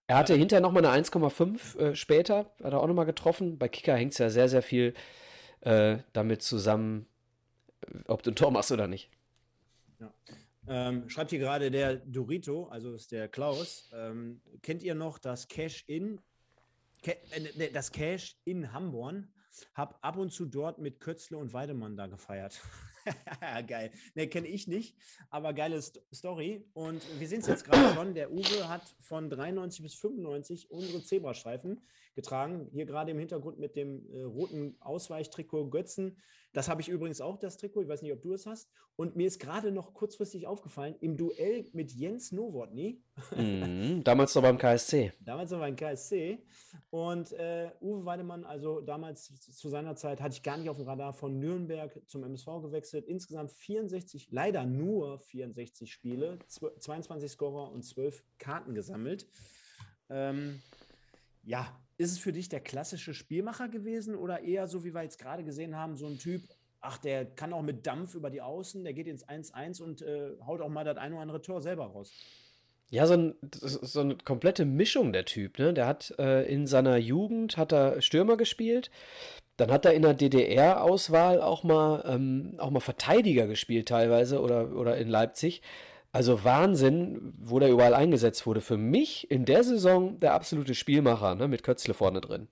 Er hatte hinterher nochmal eine 1,5 äh, später, hat er auch nochmal getroffen. Bei Kicker hängt es ja sehr, sehr viel äh, damit zusammen, ob du ein Tor machst oder nicht. Ja. Ähm, schreibt hier gerade der Dorito, also ist der Klaus. Ähm, kennt ihr noch das Cash-In? Ca äh, das Cash in Hamborn? Hab ab und zu dort mit Kötzle und Weidemann da gefeiert. Geil. Ne, kenne ich nicht, aber geile St Story. Und wir sehen es jetzt gerade schon. Der Uwe hat von 93 bis 95 unsere Zebrastreifen getragen. Hier gerade im Hintergrund mit dem äh, roten Ausweichtrikot Götzen. Das habe ich übrigens auch, das Trikot. Ich weiß nicht, ob du es hast. Und mir ist gerade noch kurzfristig aufgefallen, im Duell mit Jens Nowotny. Mhm, damals noch beim KSC. Damals noch beim KSC. Und äh, Uwe Weidemann, also damals zu seiner Zeit, hatte ich gar nicht auf dem Radar von Nürnberg zum MSV gewechselt. Insgesamt 64, leider nur 64 Spiele, 22 Scorer und 12 Karten gesammelt. Ähm, ja, ist es für dich der klassische Spielmacher gewesen oder eher so, wie wir jetzt gerade gesehen haben, so ein Typ, ach, der kann auch mit Dampf über die Außen, der geht ins 1-1 und äh, haut auch mal das ein oder andere Tor selber raus? Ja, so, ein, so eine komplette Mischung der Typ, ne? Der hat äh, in seiner Jugend hat er Stürmer gespielt, dann hat er in der DDR-Auswahl auch mal ähm, auch mal Verteidiger gespielt teilweise oder, oder in Leipzig. Also Wahnsinn, wo der überall eingesetzt wurde. Für mich in der Saison der absolute Spielmacher, ne, mit Kötzle vorne drin.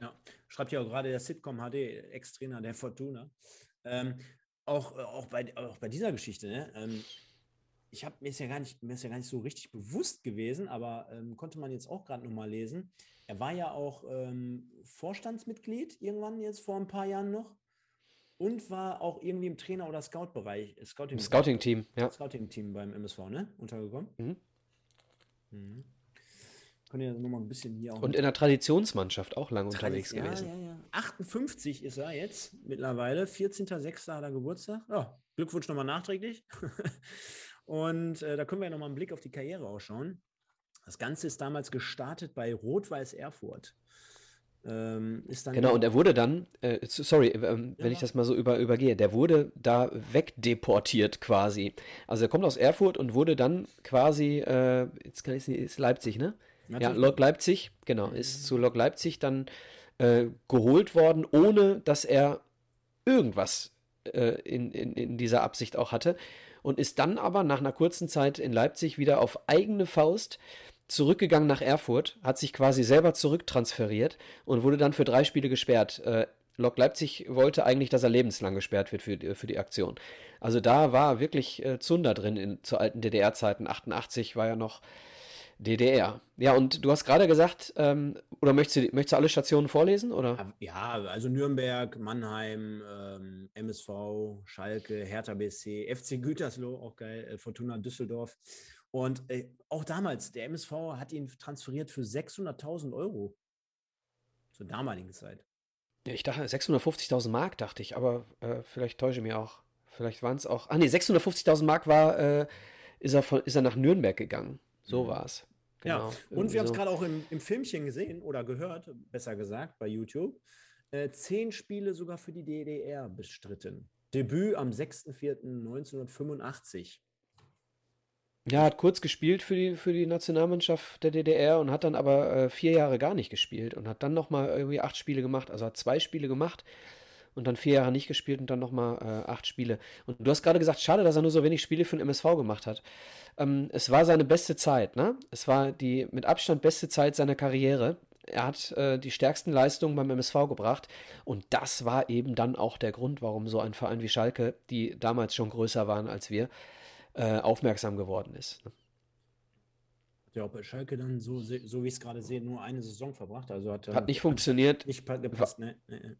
Ja, schreibt ja auch gerade der Sitcom HD, Ex-Trainer der Fortuna. Ähm, auch, auch, bei, auch bei dieser Geschichte, ne? Ähm, ich habe mir ist ja gar nicht mir ist ja gar nicht so richtig bewusst gewesen, aber ähm, konnte man jetzt auch gerade noch mal lesen. Er war ja auch ähm, Vorstandsmitglied irgendwann jetzt vor ein paar Jahren noch und war auch irgendwie im Trainer- oder Scout-Bereich. Scouting-Team, Scouting ja. Scouting-Team beim MSV, ne? Untergekommen. Mhm. Mhm. Können ja nochmal ein bisschen hier auch. Und in der Traditionsmannschaft auch lange unterwegs ja, gewesen. Ja, ja. 58 ist er jetzt mittlerweile. 14.06. hat er Geburtstag. Ja, Glückwunsch nochmal nachträglich. Und äh, da können wir ja nochmal einen Blick auf die Karriere ausschauen. Das Ganze ist damals gestartet bei Rot-Weiß Erfurt. Ähm, genau, und er wurde dann, äh, sorry, äh, wenn ja. ich das mal so über, übergehe, der wurde da wegdeportiert quasi. Also er kommt aus Erfurt und wurde dann quasi, äh, jetzt kann ich es nicht, ist Leipzig, ne? Natürlich. Ja, Lok Leipzig, genau, ist zu Lok Leipzig dann äh, geholt worden, ohne dass er irgendwas äh, in, in, in dieser Absicht auch hatte. Und ist dann aber nach einer kurzen Zeit in Leipzig wieder auf eigene Faust zurückgegangen nach Erfurt, hat sich quasi selber zurücktransferiert und wurde dann für drei Spiele gesperrt. Äh, Lok Leipzig wollte eigentlich, dass er lebenslang gesperrt wird für, für die Aktion. Also da war wirklich äh, Zunder drin in, zu alten DDR-Zeiten. 88 war ja noch DDR. Ja, und du hast gerade gesagt, ähm, oder möchtest du, möchtest du alle Stationen vorlesen? Oder? Ja, also Nürnberg, Mannheim, ähm, MSV, Schalke, Hertha BSC, FC Gütersloh, auch geil, äh, Fortuna Düsseldorf. Und äh, auch damals, der MSV hat ihn transferiert für 600.000 Euro. Zur damaligen Zeit. Ja, ich dachte, 650.000 Mark, dachte ich, aber äh, vielleicht täusche ich mich auch. Vielleicht waren es auch. Ah, nee, 650.000 Mark war, äh, ist, er von, ist er nach Nürnberg gegangen. So mhm. war es. Genau. Ja, und wir haben es gerade auch im, im Filmchen gesehen oder gehört, besser gesagt, bei YouTube. Äh, zehn Spiele sogar für die DDR bestritten. Debüt am 6.4.1985. Ja, hat kurz gespielt für die, für die Nationalmannschaft der DDR und hat dann aber äh, vier Jahre gar nicht gespielt und hat dann nochmal irgendwie acht Spiele gemacht. Also hat zwei Spiele gemacht und dann vier Jahre nicht gespielt und dann nochmal äh, acht Spiele. Und du hast gerade gesagt, schade, dass er nur so wenig Spiele für den MSV gemacht hat. Ähm, es war seine beste Zeit, ne? Es war die mit Abstand beste Zeit seiner Karriere. Er hat äh, die stärksten Leistungen beim MSV gebracht und das war eben dann auch der Grund, warum so ein Verein wie Schalke, die damals schon größer waren als wir, äh, aufmerksam geworden ist. Ne? Hat bei Schalke dann, so, so wie ich es gerade sehe, nur eine Saison verbracht. Also hat, hat nicht funktioniert. Nicht gepasst, ne?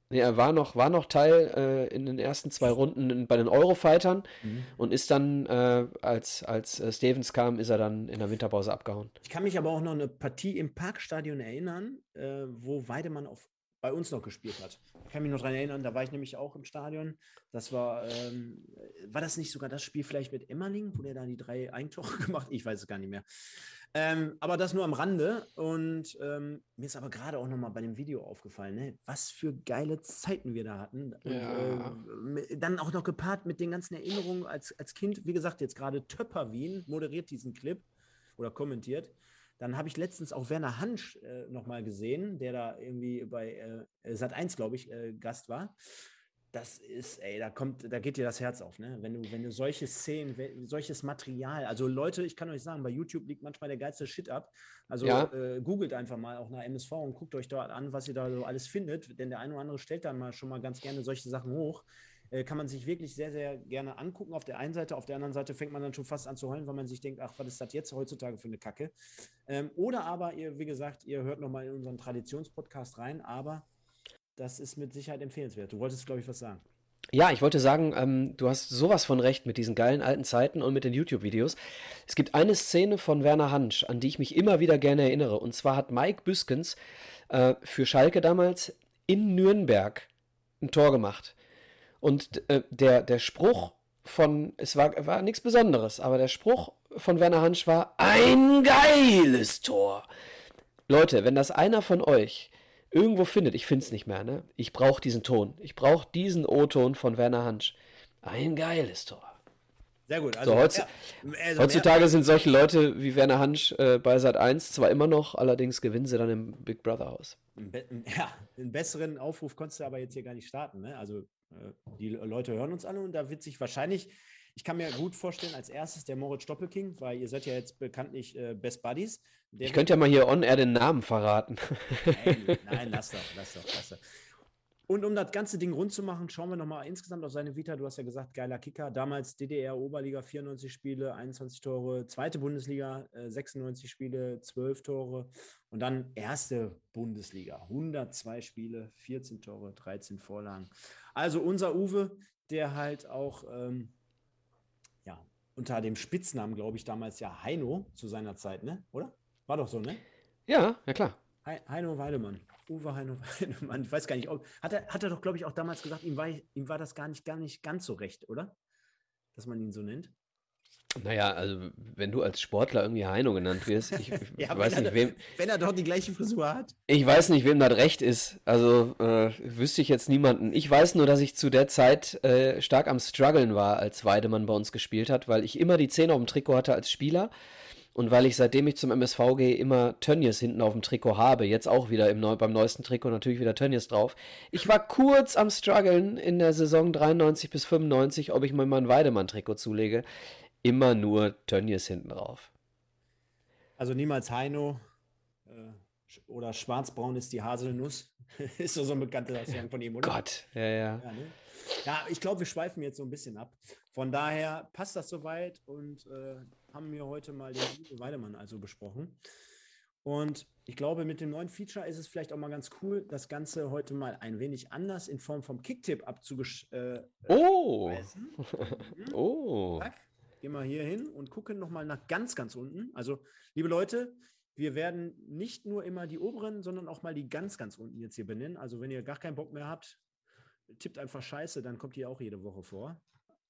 Nee, er war noch, war noch Teil äh, in den ersten zwei Runden bei den Eurofightern mhm. und ist dann, äh, als, als äh, Stevens kam, ist er dann in der Winterpause abgehauen. Ich kann mich aber auch noch eine Partie im Parkstadion erinnern, äh, wo Weidemann auf bei uns noch gespielt hat. Ich kann mich noch daran erinnern, da war ich nämlich auch im Stadion. Das war, ähm, war das nicht sogar das Spiel vielleicht mit Emmerling, wo der da die drei Eigentore gemacht hat? Ich weiß es gar nicht mehr. Ähm, aber das nur am Rande. Und ähm, mir ist aber gerade auch nochmal bei dem Video aufgefallen, ne? was für geile Zeiten wir da hatten. Und, ja. äh, dann auch noch gepaart mit den ganzen Erinnerungen als, als Kind. Wie gesagt, jetzt gerade Töpper Wien moderiert diesen Clip oder kommentiert. Dann habe ich letztens auch Werner Hansch äh, nochmal gesehen, der da irgendwie bei äh, Sat 1, glaube ich, äh, Gast war. Das ist, ey, da kommt, da geht dir das Herz auf, ne? Wenn du, wenn du solche Szenen, solches Material, also Leute, ich kann euch sagen, bei YouTube liegt manchmal der geilste Shit ab. Also ja. äh, googelt einfach mal auch nach MSV und guckt euch dort an, was ihr da so alles findet, denn der eine oder andere stellt dann mal schon mal ganz gerne solche Sachen hoch. Äh, kann man sich wirklich sehr, sehr gerne angucken. Auf der einen Seite, auf der anderen Seite fängt man dann schon fast an zu heulen, weil man sich denkt, ach, was ist das jetzt heutzutage für eine Kacke? Ähm, oder aber, ihr, wie gesagt, ihr hört nochmal in unseren Traditionspodcast rein, aber das ist mit Sicherheit empfehlenswert. Du wolltest, glaube ich, was sagen. Ja, ich wollte sagen, ähm, du hast sowas von recht mit diesen geilen alten Zeiten und mit den YouTube-Videos. Es gibt eine Szene von Werner Hansch, an die ich mich immer wieder gerne erinnere. Und zwar hat Mike Büskens äh, für Schalke damals in Nürnberg ein Tor gemacht. Und äh, der, der Spruch von, es war, war nichts Besonderes, aber der Spruch von Werner Hansch war ein geiles Tor. Leute, wenn das einer von euch irgendwo findet, ich finde es nicht mehr, ne? Ich brauche diesen Ton. Ich brauche diesen O-Ton von Werner Hansch. Ein geiles Tor. Sehr gut. Also, so, heutz, ja, also heutzutage sind solche Leute wie Werner Hansch äh, bei Sat 1 zwar immer noch, allerdings gewinnen sie dann im Big Brother Haus. Ja, einen besseren Aufruf konntest du aber jetzt hier gar nicht starten. Ne? Also die Leute hören uns alle und da wird sich wahrscheinlich, ich kann mir gut vorstellen, als erstes der Moritz Doppelking, weil ihr seid ja jetzt bekanntlich äh, Best Buddies. Ich könnte ja mal hier on-air den Namen verraten. Nein, nein, lass doch, lass doch, lass doch. Und um das ganze Ding rund zu machen, schauen wir nochmal insgesamt auf seine Vita. Du hast ja gesagt, geiler Kicker. Damals DDR Oberliga 94 Spiele, 21 Tore. Zweite Bundesliga 96 äh, Spiele, 12 Tore. Und dann erste Bundesliga 102 Spiele, 14 Tore, 13 Vorlagen. Also unser Uwe, der halt auch ähm, ja, unter dem Spitznamen, glaube ich, damals ja Heino zu seiner Zeit, ne? Oder? War doch so, ne? Ja, ja klar. Heino Weidemann. Uwe Heino Weidemann. Ich weiß gar nicht, ob, hat er, hat er doch, glaube ich, auch damals gesagt, ihm war, ihm war das gar nicht, gar nicht ganz so recht, oder? Dass man ihn so nennt. Naja, also wenn du als Sportler irgendwie Heino genannt wirst, ich, ja, weiß nicht, er, wem. Wenn er doch die gleiche Frisur hat. Ich weiß nicht, wem das recht ist. Also äh, wüsste ich jetzt niemanden. Ich weiß nur, dass ich zu der Zeit äh, stark am Struggeln war, als Weidemann bei uns gespielt hat, weil ich immer die Zähne auf dem Trikot hatte als Spieler und weil ich seitdem ich zum MSV gehe immer Tönnies hinten auf dem Trikot habe, jetzt auch wieder im beim neuesten Trikot natürlich wieder Tönnies drauf. Ich war kurz am struggeln in der Saison 93 bis 95, ob ich mir mal ein Weidemann-Trikot zulege. Immer nur Tönnies hinten drauf. Also niemals Heino äh, oder schwarzbraun ist die Haselnuss. ist so, so ein bekannter Song von ihm, oder? Gott, ja, ja. Ja, ne? ja ich glaube, wir schweifen jetzt so ein bisschen ab. Von daher passt das soweit und äh, haben wir heute mal den Uwe Weidemann also besprochen. Und ich glaube, mit dem neuen Feature ist es vielleicht auch mal ganz cool, das Ganze heute mal ein wenig anders in Form vom Kicktipp abzugesch. Äh, oh! Mhm. oh! Zack. Gehen wir hier hin und gucken nochmal nach ganz, ganz unten. Also, liebe Leute, wir werden nicht nur immer die oberen, sondern auch mal die ganz, ganz unten jetzt hier benennen. Also, wenn ihr gar keinen Bock mehr habt, tippt einfach Scheiße, dann kommt ihr auch jede Woche vor.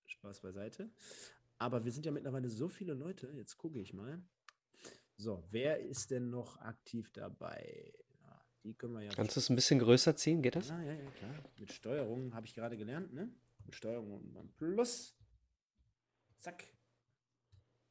Spaß beiseite. Aber wir sind ja mittlerweile so viele Leute. Jetzt gucke ich mal. So, wer ist denn noch aktiv dabei? Die können wir ja. Kannst du es ein bisschen größer ziehen? Geht das? Ja, ja, ja, klar. Mit Steuerung habe ich gerade gelernt, ne? Mit Steuerung und dann Plus. Zack.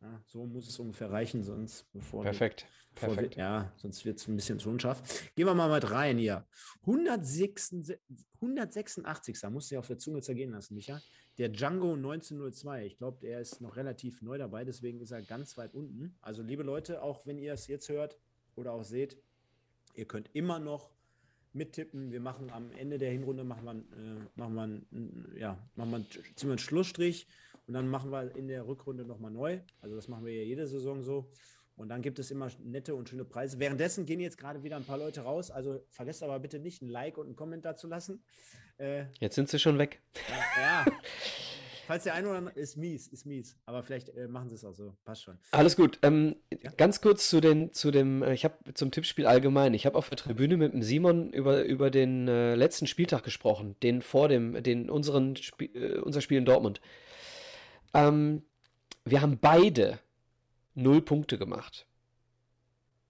Ja, so muss es ungefähr reichen, sonst bevor. Perfekt. Wir, bevor Perfekt. Wir, ja, sonst wird es ein bisschen zu unscharf. Gehen wir mal mit rein hier. 186, 186. Da musst du ja auf der Zunge zergehen lassen, Micha der Django 1902. Ich glaube, der ist noch relativ neu dabei, deswegen ist er ganz weit unten. Also, liebe Leute, auch wenn ihr es jetzt hört oder auch seht, ihr könnt immer noch mittippen. Wir machen am Ende der Hinrunde machen wir, äh, machen wir, ja, machen wir, ziehen wir einen Schlussstrich und dann machen wir in der Rückrunde nochmal neu. Also das machen wir ja jede Saison so. Und dann gibt es immer nette und schöne Preise. Währenddessen gehen jetzt gerade wieder ein paar Leute raus. Also vergesst aber bitte nicht, ein Like und einen Kommentar zu lassen. Äh, jetzt sind sie schon weg. Ja. ja. Falls der eine oder andere ist mies, ist mies. Aber vielleicht äh, machen sie es auch so. Passt schon. Alles gut. Ähm, ja? Ganz kurz zu, den, zu dem, äh, ich habe zum Tippspiel allgemein. Ich habe auf der Tribüne mit dem Simon über, über den äh, letzten Spieltag gesprochen, den vor dem, den unseren Sp äh, unser Spiel in Dortmund. Ähm, wir haben beide null Punkte gemacht.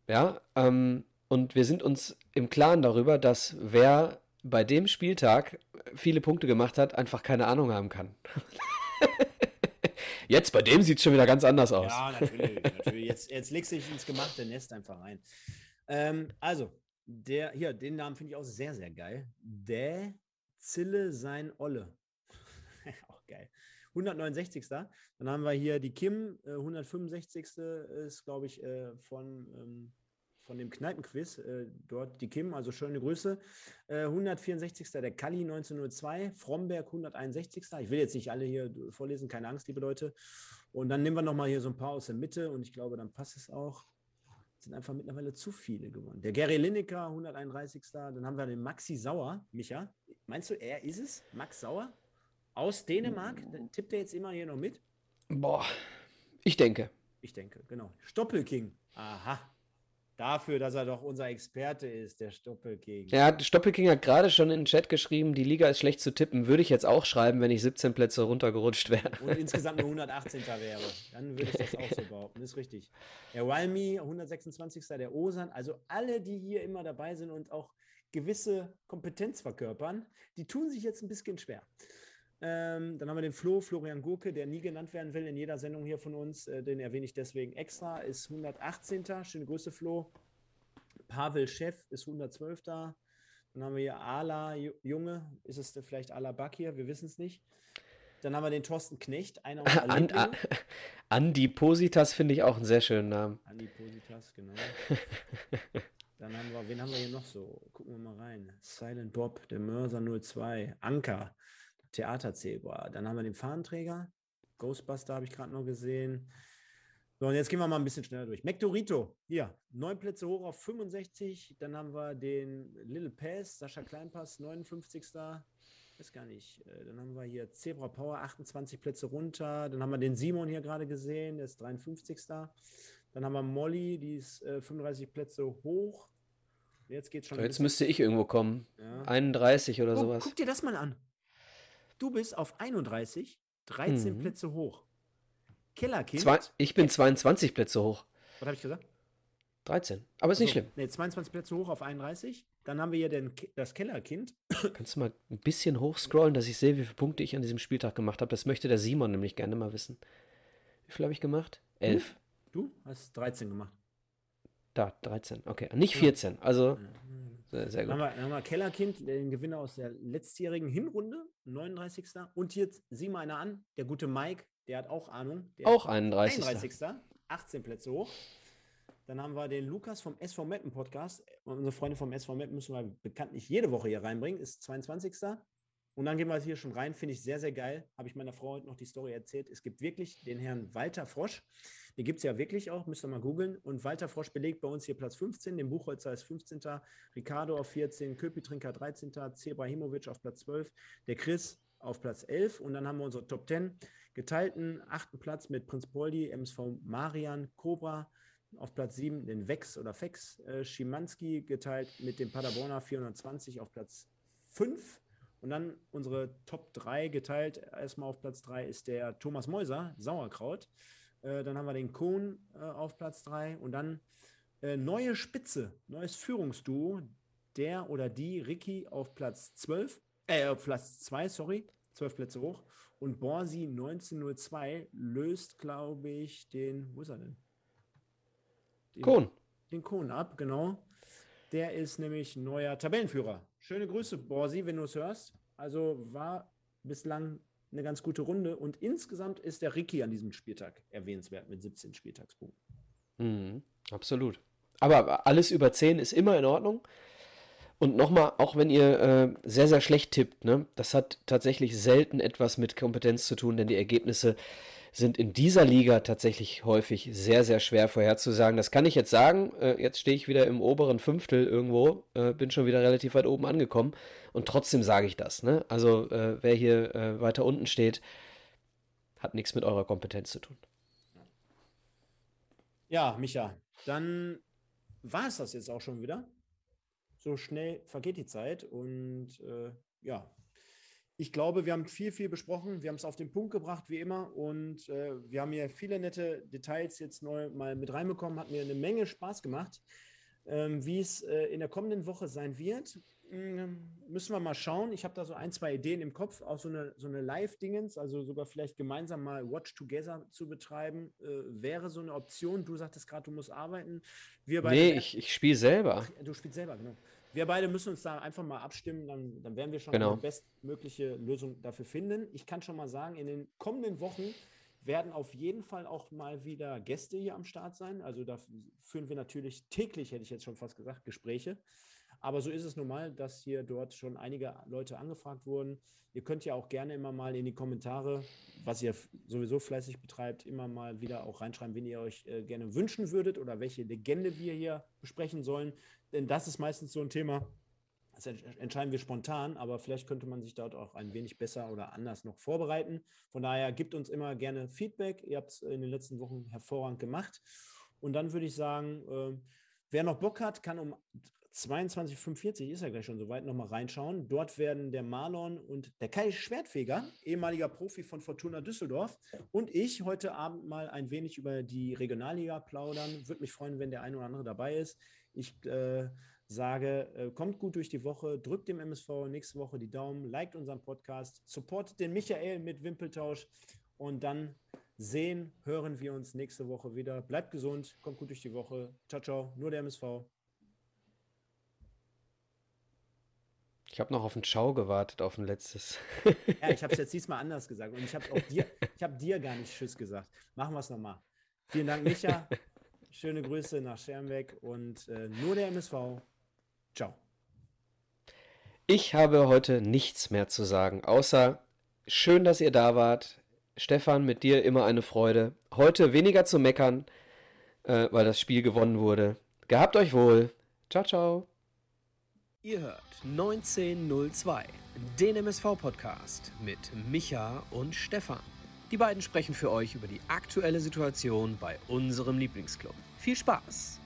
Ja, ähm, und wir sind uns im Klaren darüber, dass wer bei dem Spieltag viele Punkte gemacht hat, einfach keine Ahnung haben kann. Jetzt bei dem sieht es schon wieder ganz anders aus. Ja, natürlich. natürlich. Jetzt, jetzt legst du dich ins gemachte Nest einfach rein. Ähm, also, der hier, den Namen finde ich auch sehr, sehr geil. Der Zille sein Olle. auch geil. 169. Dann haben wir hier die Kim, äh, 165. ist, glaube ich, äh, von ähm, von dem Kneipenquiz, äh, dort die Kim, also schöne Grüße. Äh, 164. der Kalli 1902, Fromberg 161. Ich will jetzt nicht alle hier vorlesen, keine Angst, liebe Leute. Und dann nehmen wir nochmal hier so ein paar aus der Mitte und ich glaube, dann passt es auch. Es sind einfach mittlerweile zu viele gewonnen. Der Gary Lineker 131. Dann haben wir den Maxi Sauer, Micha. Meinst du, er ist es? Max Sauer? Aus Dänemark? Tippt er jetzt immer hier noch mit? Boah, ich denke. Ich denke, genau. Stoppelking. Aha, Dafür, dass er doch unser Experte ist, der Stoppelking. Ja, Stoppelking hat gerade schon in den Chat geschrieben, die Liga ist schlecht zu tippen. Würde ich jetzt auch schreiben, wenn ich 17 Plätze runtergerutscht wäre. Und insgesamt nur 118. wäre. Dann würde ich das auch so behaupten. Das ist richtig. Der Walmi, 126. Der Osan. Also alle, die hier immer dabei sind und auch gewisse Kompetenz verkörpern, die tun sich jetzt ein bisschen schwer. Ähm, dann haben wir den Flo, Florian Gurke, der nie genannt werden will in jeder Sendung hier von uns. Äh, den erwähne ich deswegen extra. Ist 118. Schöne Grüße, Flo. Pavel Chef ist 112. Dann haben wir hier Ala Junge. Ist es vielleicht Ala Bakir? Wir wissen es nicht. Dann haben wir den Thorsten Knecht, einer unserer An, An, Andi Positas finde ich auch einen sehr schönen Namen. Andi Positas, genau. Dann haben wir, wen haben wir hier noch so? Gucken wir mal rein. Silent Bob, der Mörser 02, Anker. Theaterzebra. Dann haben wir den Fahnenträger. Ghostbuster habe ich gerade noch gesehen. So, und jetzt gehen wir mal ein bisschen schneller durch. Mektorito, hier, neun Plätze hoch auf 65. Dann haben wir den Little Pass, Sascha Kleinpass, 59. Weiß gar nicht. Äh, dann haben wir hier Zebra Power, 28 Plätze runter. Dann haben wir den Simon hier gerade gesehen, der ist 53. Dann haben wir Molly, die ist 35 äh, Plätze hoch. Jetzt geht's schon. Jetzt müsste ich irgendwo kommen. Ja. 31 oder oh, sowas. Guck dir das mal an. Du bist auf 31, 13 mhm. Plätze hoch. Kellerkind. Zwei, ich bin 22 Plätze hoch. Was habe ich gesagt? 13. Aber ist also, nicht schlimm. Nee, 22 Plätze hoch auf 31. Dann haben wir hier den, das Kellerkind. Kannst du mal ein bisschen hochscrollen, dass ich sehe, wie viele Punkte ich an diesem Spieltag gemacht habe? Das möchte der Simon nämlich gerne mal wissen. Wie viel habe ich gemacht? 11. Du? du hast 13 gemacht. Da, 13. Okay, nicht 14. Also sehr gut. Dann haben, wir, haben wir Kellerkind, den Gewinner aus der letztjährigen Hinrunde, 39. Und jetzt sieh mal einer an, der gute Mike, der hat auch Ahnung. auch 31. 31. 18 Plätze hoch. Dann haben wir den Lukas vom SV Meppen Podcast. Unsere Freunde vom SV Meppen müssen wir bekanntlich jede Woche hier reinbringen, ist 22. Und dann gehen wir hier schon rein, finde ich sehr, sehr geil. Habe ich meiner Frau heute noch die Story erzählt. Es gibt wirklich den Herrn Walter Frosch. Den gibt es ja wirklich auch, müsst ihr mal googeln. Und Walter Frosch belegt bei uns hier Platz 15, den Buchholzer ist 15. Ricardo auf 14, Köpitrinker 13. Zebrahimovic auf Platz 12, der Chris auf Platz 11. Und dann haben wir unsere Top 10 geteilten achten Platz mit Prinz Poldi, MSV Marian, Cobra, auf Platz 7 den Vex oder Fex äh, Schimanski geteilt mit dem Paderborner 420 auf Platz 5. Und dann unsere Top 3 geteilt. Erstmal auf Platz 3 ist der Thomas Mäuser, Sauerkraut. Äh, dann haben wir den Kohn äh, auf Platz 3. Und dann äh, neue Spitze, neues Führungsduo. Der oder die Ricky auf Platz 12. Äh, auf Platz 2, sorry. 12 Plätze hoch. Und Borsi 1902 löst, glaube ich, den. Wo ist er denn? Den, Kohn. Den Kohn ab, genau. Der ist nämlich neuer Tabellenführer. Schöne Grüße, Borsi, wenn du es hörst. Also war bislang eine ganz gute Runde und insgesamt ist der Ricky an diesem Spieltag erwähnenswert mit 17 Spieltagspunkten. Mhm, absolut. Aber alles über 10 ist immer in Ordnung. Und nochmal, auch wenn ihr äh, sehr, sehr schlecht tippt, ne, das hat tatsächlich selten etwas mit Kompetenz zu tun, denn die Ergebnisse sind in dieser Liga tatsächlich häufig sehr, sehr schwer vorherzusagen. Das kann ich jetzt sagen. Äh, jetzt stehe ich wieder im oberen Fünftel irgendwo, äh, bin schon wieder relativ weit oben angekommen und trotzdem sage ich das. Ne? Also äh, wer hier äh, weiter unten steht, hat nichts mit eurer Kompetenz zu tun. Ja, Micha, dann war es das jetzt auch schon wieder. So schnell vergeht die Zeit und äh, ja, ich glaube, wir haben viel, viel besprochen. Wir haben es auf den Punkt gebracht, wie immer. Und äh, wir haben hier viele nette Details jetzt neu mal mit reinbekommen. Hat mir eine Menge Spaß gemacht. Ähm, wie es äh, in der kommenden Woche sein wird, mh, müssen wir mal schauen. Ich habe da so ein, zwei Ideen im Kopf, auch so eine, so eine Live-Dingens, also sogar vielleicht gemeinsam mal Watch Together zu betreiben, äh, wäre so eine Option. Du sagtest gerade, du musst arbeiten. Wir beide nee, ich, ich spiele selber. Ach, du spielst selber, genau wir beide müssen uns da einfach mal abstimmen, dann, dann werden wir schon genau. eine bestmögliche Lösung dafür finden. Ich kann schon mal sagen, in den kommenden Wochen werden auf jeden Fall auch mal wieder Gäste hier am Start sein. Also da führen wir natürlich täglich, hätte ich jetzt schon fast gesagt, Gespräche. Aber so ist es nun mal, dass hier dort schon einige Leute angefragt wurden. Ihr könnt ja auch gerne immer mal in die Kommentare, was ihr sowieso fleißig betreibt, immer mal wieder auch reinschreiben, wen ihr euch äh, gerne wünschen würdet oder welche Legende wir hier besprechen sollen. Denn das ist meistens so ein Thema, das entscheiden wir spontan, aber vielleicht könnte man sich dort auch ein wenig besser oder anders noch vorbereiten. Von daher gibt uns immer gerne Feedback. Ihr habt es in den letzten Wochen hervorragend gemacht. Und dann würde ich sagen, äh, wer noch Bock hat, kann um 22.45 ist ja gleich schon soweit, nochmal reinschauen. Dort werden der Marlon und der Kai Schwertfeger, ehemaliger Profi von Fortuna Düsseldorf, und ich heute Abend mal ein wenig über die Regionalliga plaudern. Würde mich freuen, wenn der eine oder andere dabei ist. Ich äh, sage, äh, kommt gut durch die Woche, drückt dem MSV nächste Woche die Daumen, liked unseren Podcast, supportet den Michael mit Wimpeltausch und dann sehen, hören wir uns nächste Woche wieder. Bleibt gesund, kommt gut durch die Woche. Ciao, ciao, nur der MSV. Ich habe noch auf ein Ciao gewartet, auf ein letztes. ja, ich habe es jetzt diesmal anders gesagt und ich habe auch dir, ich habe dir gar nicht Tschüss gesagt. Machen wir es nochmal. Vielen Dank, Micha. Schöne Grüße nach Schermbeck und äh, nur der MSV. Ciao. Ich habe heute nichts mehr zu sagen, außer schön, dass ihr da wart. Stefan, mit dir immer eine Freude. Heute weniger zu meckern, äh, weil das Spiel gewonnen wurde. Gehabt euch wohl. Ciao, ciao. Ihr hört 1902, den MSV-Podcast mit Micha und Stefan. Die beiden sprechen für euch über die aktuelle Situation bei unserem Lieblingsclub. Viel Spaß!